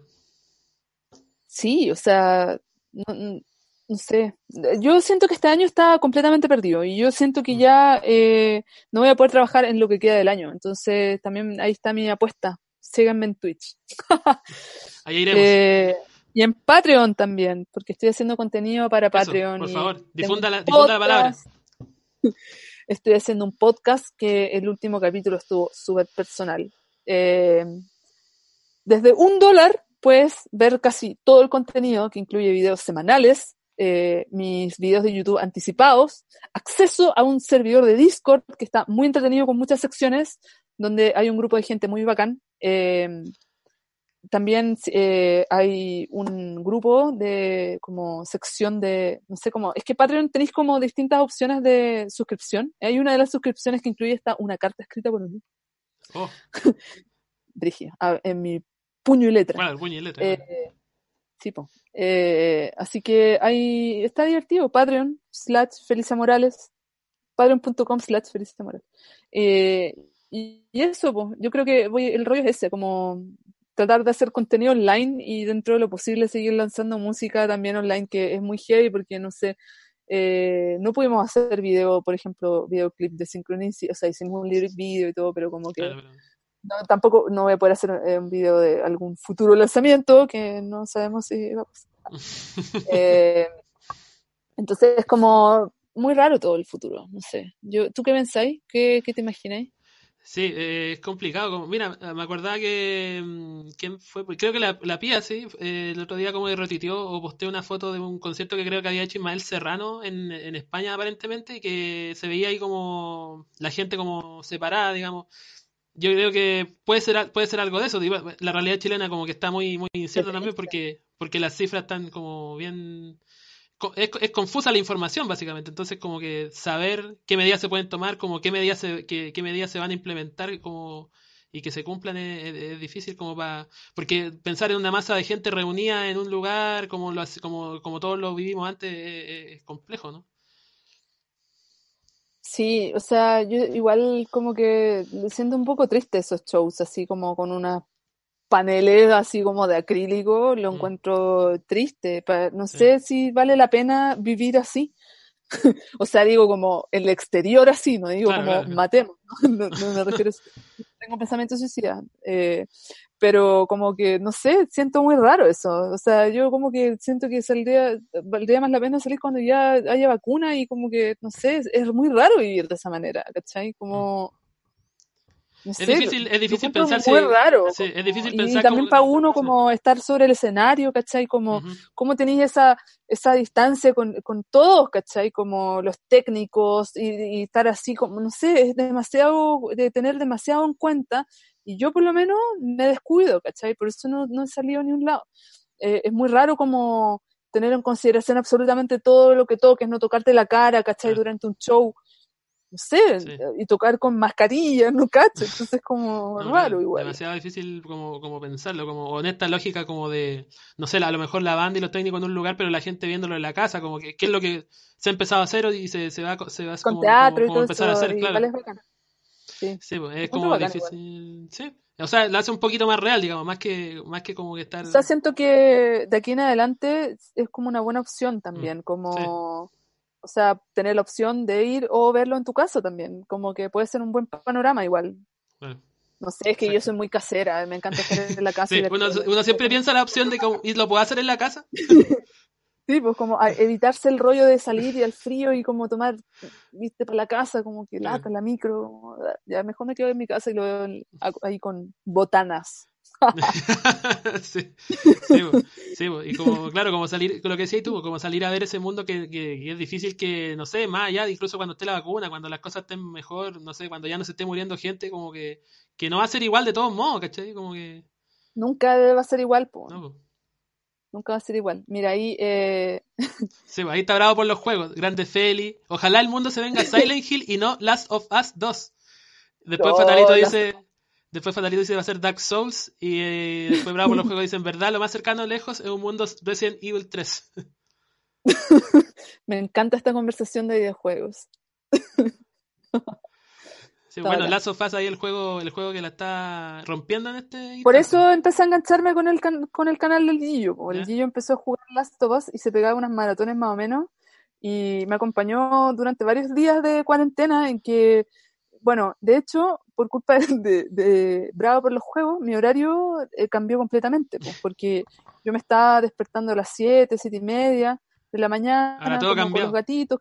S2: Sí, o sea, no, no sé, yo siento que este año está completamente perdido y yo siento que ya eh, no voy a poder trabajar en lo que queda del año. Entonces también ahí está mi apuesta. Síganme en Twitch.
S1: ahí iremos. Eh,
S2: y en Patreon también, porque estoy haciendo contenido para Patreon.
S1: Por favor, difunda la, difunda palabra.
S2: Estoy haciendo un podcast que el último capítulo estuvo súper personal. Eh, desde un dólar puedes ver casi todo el contenido que incluye videos semanales, eh, mis videos de YouTube anticipados, acceso a un servidor de Discord que está muy entretenido con muchas secciones, donde hay un grupo de gente muy bacán. Eh, también eh, hay un grupo de como sección de, no sé cómo, es que Patreon tenéis como distintas opciones de suscripción. Hay una de las suscripciones que incluye esta, una carta escrita por mí. Oh. en mi puño y letra.
S1: Bueno, puño y letra.
S2: Eh, así que ahí está divertido. Patreon slash Felisa Morales. Patreon.com slash Felisa Morales. Eh, y, eso, yo creo que voy, el rollo es ese, como tratar de hacer contenido online y dentro de lo posible seguir lanzando música también online, que es muy heavy porque no sé, eh, no pudimos hacer video, por ejemplo, videoclip de Synchronicity, o sea, hicimos un lyric video y todo, pero como que no, tampoco no voy a poder hacer eh, un video de algún futuro lanzamiento que no sabemos si va a pasar. Eh, entonces es como muy raro todo el futuro, no sé. Yo, ¿Tú qué pensáis? ¿Qué, qué te imagináis?
S1: Sí, eh, es complicado. Como, mira, me acordaba que. Mm, ¿Quién fue? Pues creo que la, la Pía, sí. el otro día, como retitió o posteó una foto de un concierto que creo que había hecho Ismael Serrano en, en España, aparentemente, y que se veía ahí como. La gente como separada, digamos yo creo que puede ser puede ser algo de eso. La realidad chilena como que está muy muy incierta también porque porque las cifras están como bien es, es, confusa la información básicamente. Entonces como que saber qué medidas se pueden tomar, como qué medidas se, qué, qué medidas se van a implementar como y que se cumplan es, difícil como para porque pensar en una masa de gente reunida en un lugar como lo como como todos lo vivimos antes es complejo, ¿no?
S2: Sí, o sea, yo igual como que siento un poco triste esos shows, así como con unas paneles así como de acrílico, lo mm. encuentro triste. No sé si vale la pena vivir así. o sea, digo como el exterior así, no digo como matemos, ¿no? me refiero a tengo pensamientos suicidas. Eh, pero como que, no sé, siento muy raro eso. O sea, yo como que siento que saldría, valdría más la pena salir cuando ya haya vacuna y como que, no sé, es muy raro vivir de esa manera, ¿cachai? Como...
S1: es difícil, es difícil pensar.
S2: Muy raro.
S1: es difícil pensar.
S2: Y también para uno como estar sobre el escenario, ¿cachai? Como, ¿cómo tenéis esa, esa distancia con, con todos, ¿cachai? Como los técnicos y, y, estar así como, no sé, es demasiado, de tener demasiado en cuenta y yo por lo menos me descuido, ¿cachai? Por eso no, no he salido a ni un lado. Eh, es muy raro como tener en consideración absolutamente todo lo que toques, no tocarte la cara, ¿cachai? Durante un show. No sé, y tocar con mascarilla, ¿no? ¿cachai? Entonces es como raro igual.
S1: Demasiado difícil como, como pensarlo, como con esta lógica como de, no sé, a lo mejor la banda y los técnicos en un lugar, pero la gente viéndolo en la casa, como que qué es lo que se ha empezado a hacer y se, se va, se va
S2: con teatro y todo empezar a hacer, claro.
S1: Sí, pues, es como difícil. Sí. O sea, lo hace un poquito más real, digamos, más que, más que como que estar.
S2: O sea, siento que de aquí en adelante es como una buena opción también, mm, como. O sea, tener la opción de ir o verlo en tu casa también, como que puede ser un buen panorama igual. No sé, es que yo soy muy casera, me encanta estar en la casa.
S1: Sí, uno, uno, siempre piensa la opción de que lo puedo hacer en la casa.
S2: Sí, pues como evitarse el rollo de salir y al frío y como tomar, viste, para la casa, como que lata, la micro. Ya mejor me quedo en mi casa y lo veo ahí con botanas.
S1: sí, sí, y como, claro, como salir, lo que decías tú, como salir a ver ese mundo que, que, es difícil que, no sé, más allá, incluso cuando esté la vacuna, cuando las cosas estén mejor, no sé, cuando ya no se esté muriendo gente, como que, que no va a ser igual de todos modos, ¿cachai? Como que...
S2: Nunca va a ser igual, po. Nunca va a ser igual. Mira, ahí... Eh...
S1: sí, ahí está bravo por los juegos. Grande Feli. Ojalá el mundo se venga Silent Hill y no Last of Us 2. Después Fatalito dice... Después Fatalito dice va a ser Dark Souls. Y eh, después Bravo por los juegos dicen, verdad, lo más cercano lejos es un mundo Resident Evil 3.
S2: Me encanta esta conversación de videojuegos.
S1: sí, bueno, Last of Us ahí el juego, el juego que la está rompiendo en este.
S2: Por eso empecé a engancharme con el, con el canal del Gillo. El Gillo empezó a jugar Last of Us y se pegaba unas maratones más o menos. Y me acompañó durante varios días de cuarentena en que bueno, de hecho, por culpa de, de, Bravo por los juegos, mi horario eh, cambió completamente, pues, porque yo me estaba despertando a las 7, 7 y media de la mañana, con los gatitos,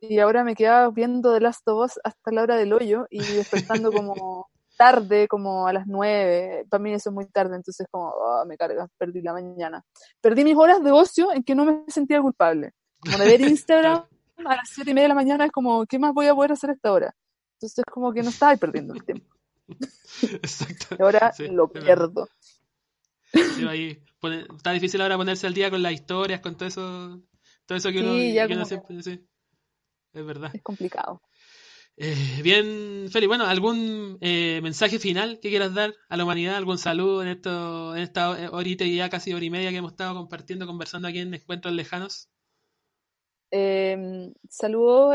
S2: y ahora me quedaba viendo The Last of Us hasta la hora del hoyo y despertando como tarde, como a las 9. Para mí eso es muy tarde, entonces como, oh, me carga, perdí la mañana. Perdí mis horas de ocio en que no me sentía culpable. Como de ver Instagram a las 7 y media de la mañana es como, ¿qué más voy a poder hacer a esta hora? Entonces como que no estaba perdiendo el tiempo. Exacto. Y ahora lo pierdo.
S1: está difícil ahora ponerse al día con las historias, con todo eso, todo eso que uno, siempre... Sí. Es verdad.
S2: Es complicado.
S1: Eh, bien, Feli, bueno, ¿algún eh, mensaje final que quieras dar a la humanidad? ¿Algún saludo en, esto, en esta horita y ya casi hora y media que hemos estado compartiendo, conversando aquí en Encuentros Lejanos?
S2: Eh, saludo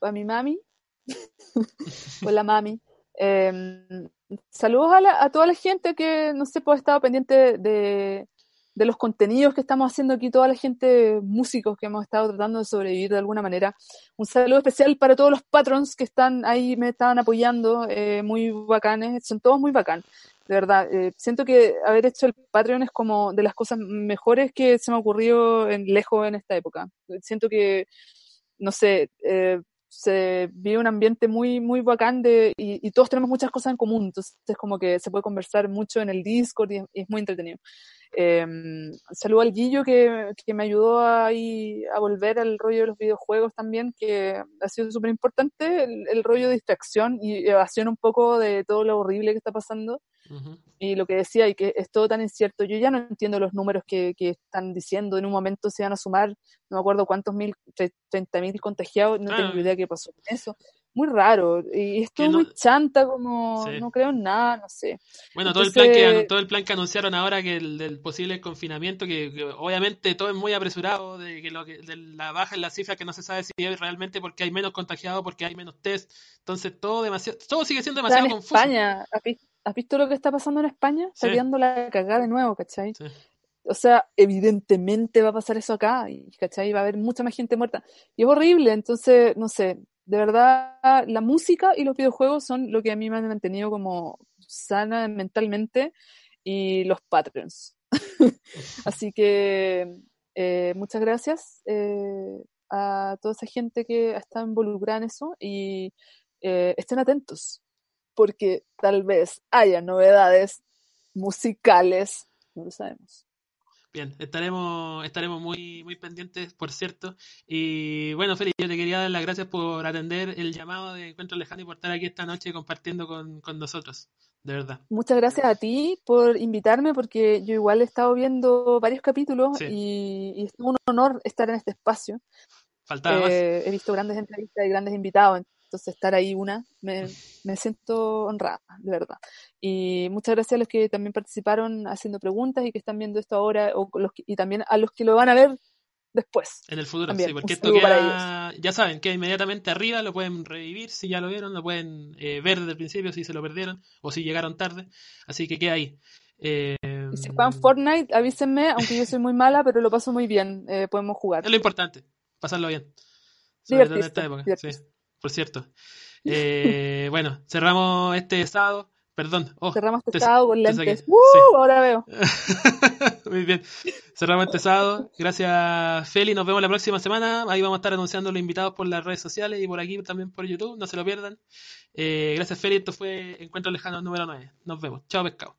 S2: a mi mami, Hola, mami. Em, saludos a, toda la gente que, no sé, pues ha estado pendiente de, los contenidos que estamos haciendo aquí, toda la gente, músicos que hemos estado tratando de sobrevivir de alguna manera. Un saludo especial para todos los patrons que están ahí, me estaban apoyando, eh, muy bacanes, son todos muy bacán. De verdad, eh, siento que haber hecho el Patreon es como de las cosas mejores que se me ocurrió en, lejos en esta época. Siento que, no sé, eh, se vive un ambiente muy, muy bacán de, y, todos tenemos muchas cosas en común, entonces es como que se puede conversar mucho en el Discord y es muy entretenido. Eh, saludo al Guillo que, que, me ayudó ahí a volver al rollo de los videojuegos también, que ha sido súper importante el, rollo de distracción y evasión un poco de todo lo horrible que está pasando. Y lo que decía, y que es todo tan incierto, yo ya no entiendo los números que, que están diciendo, en un momento se van a sumar, no me acuerdo cuántos mil, 30 mil contagiados, no tengo idea qué pasó con eso muy raro. Y esto muy chanta, como no creo en nada, no sé.
S1: Bueno, todo, el plan que, todo el plan que anunciaron ahora que el del posible confinamiento, que, obviamente todo es muy apresurado, de que, lo que de la baja en la cifra que no se sabe si es realmente porque hay menos contagiados, porque hay menos test. Entonces todo demasiado, todo sigue siendo demasiado confuso.
S2: España, ¿has visto, lo que está pasando en España? Está quedando la cagada de nuevo, ¿cachai? O sea, evidentemente va a pasar eso acá, ¿cachai? Va a haber mucha más gente muerta. Y es horrible, entonces, no sé, de verdad, la música y los videojuegos son lo que a mí me han mantenido como sana mentalmente y los Patreons. Así que eh, muchas gracias eh, a toda esa gente que está involucrada en eso y eh, estén atentos porque tal vez haya novedades musicales, no lo sabemos.
S1: Bien, estaremos, estaremos muy, muy pendientes, por cierto. Y bueno, Félix, yo te quería dar las gracias por atender el llamado de Encuentro Lejano y por estar aquí esta noche compartiendo con, nosotros, de verdad.
S2: Muchas gracias a ti por invitarme, porque yo igual he estado viendo varios capítulos y, es un honor estar en este espacio.
S1: Faltaba
S2: eh, He visto grandes entrevistas y grandes invitados, entonces estar ahí una, me, me, siento honrada, de verdad. Y muchas gracias a los que también participaron haciendo preguntas y que están viendo esto ahora, o los y también a los que lo van a ver después.
S1: En el futuro, sí, porque esto queda, ya saben, que inmediatamente arriba, lo pueden revivir si ya lo vieron, lo pueden eh, ver desde el principio si se lo perdieron o si llegaron tarde, así que queda ahí.
S2: Eh, si juegan Fortnite, avísenme, aunque yo soy muy mala, pero lo paso muy bien, eh, podemos jugar.
S1: Es lo importante, pasarlo bien. Sobre todo en esta época, sí por cierto. Eh, bueno, cerramos este sábado. Perdón.
S2: Oh, cerramos este sábado con lentes. ¡Uh! Ahora veo.
S1: Muy bien. Cerramos este sábado. Gracias, Feli. Nos vemos la próxima semana. Ahí vamos a estar anunciando los invitados por las redes sociales y por aquí también por YouTube. No se lo pierdan. Eh, gracias, Feli. Esto fue Encuentro Lejano número 9. Nos vemos. Chao, pescado.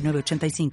S3: 906985.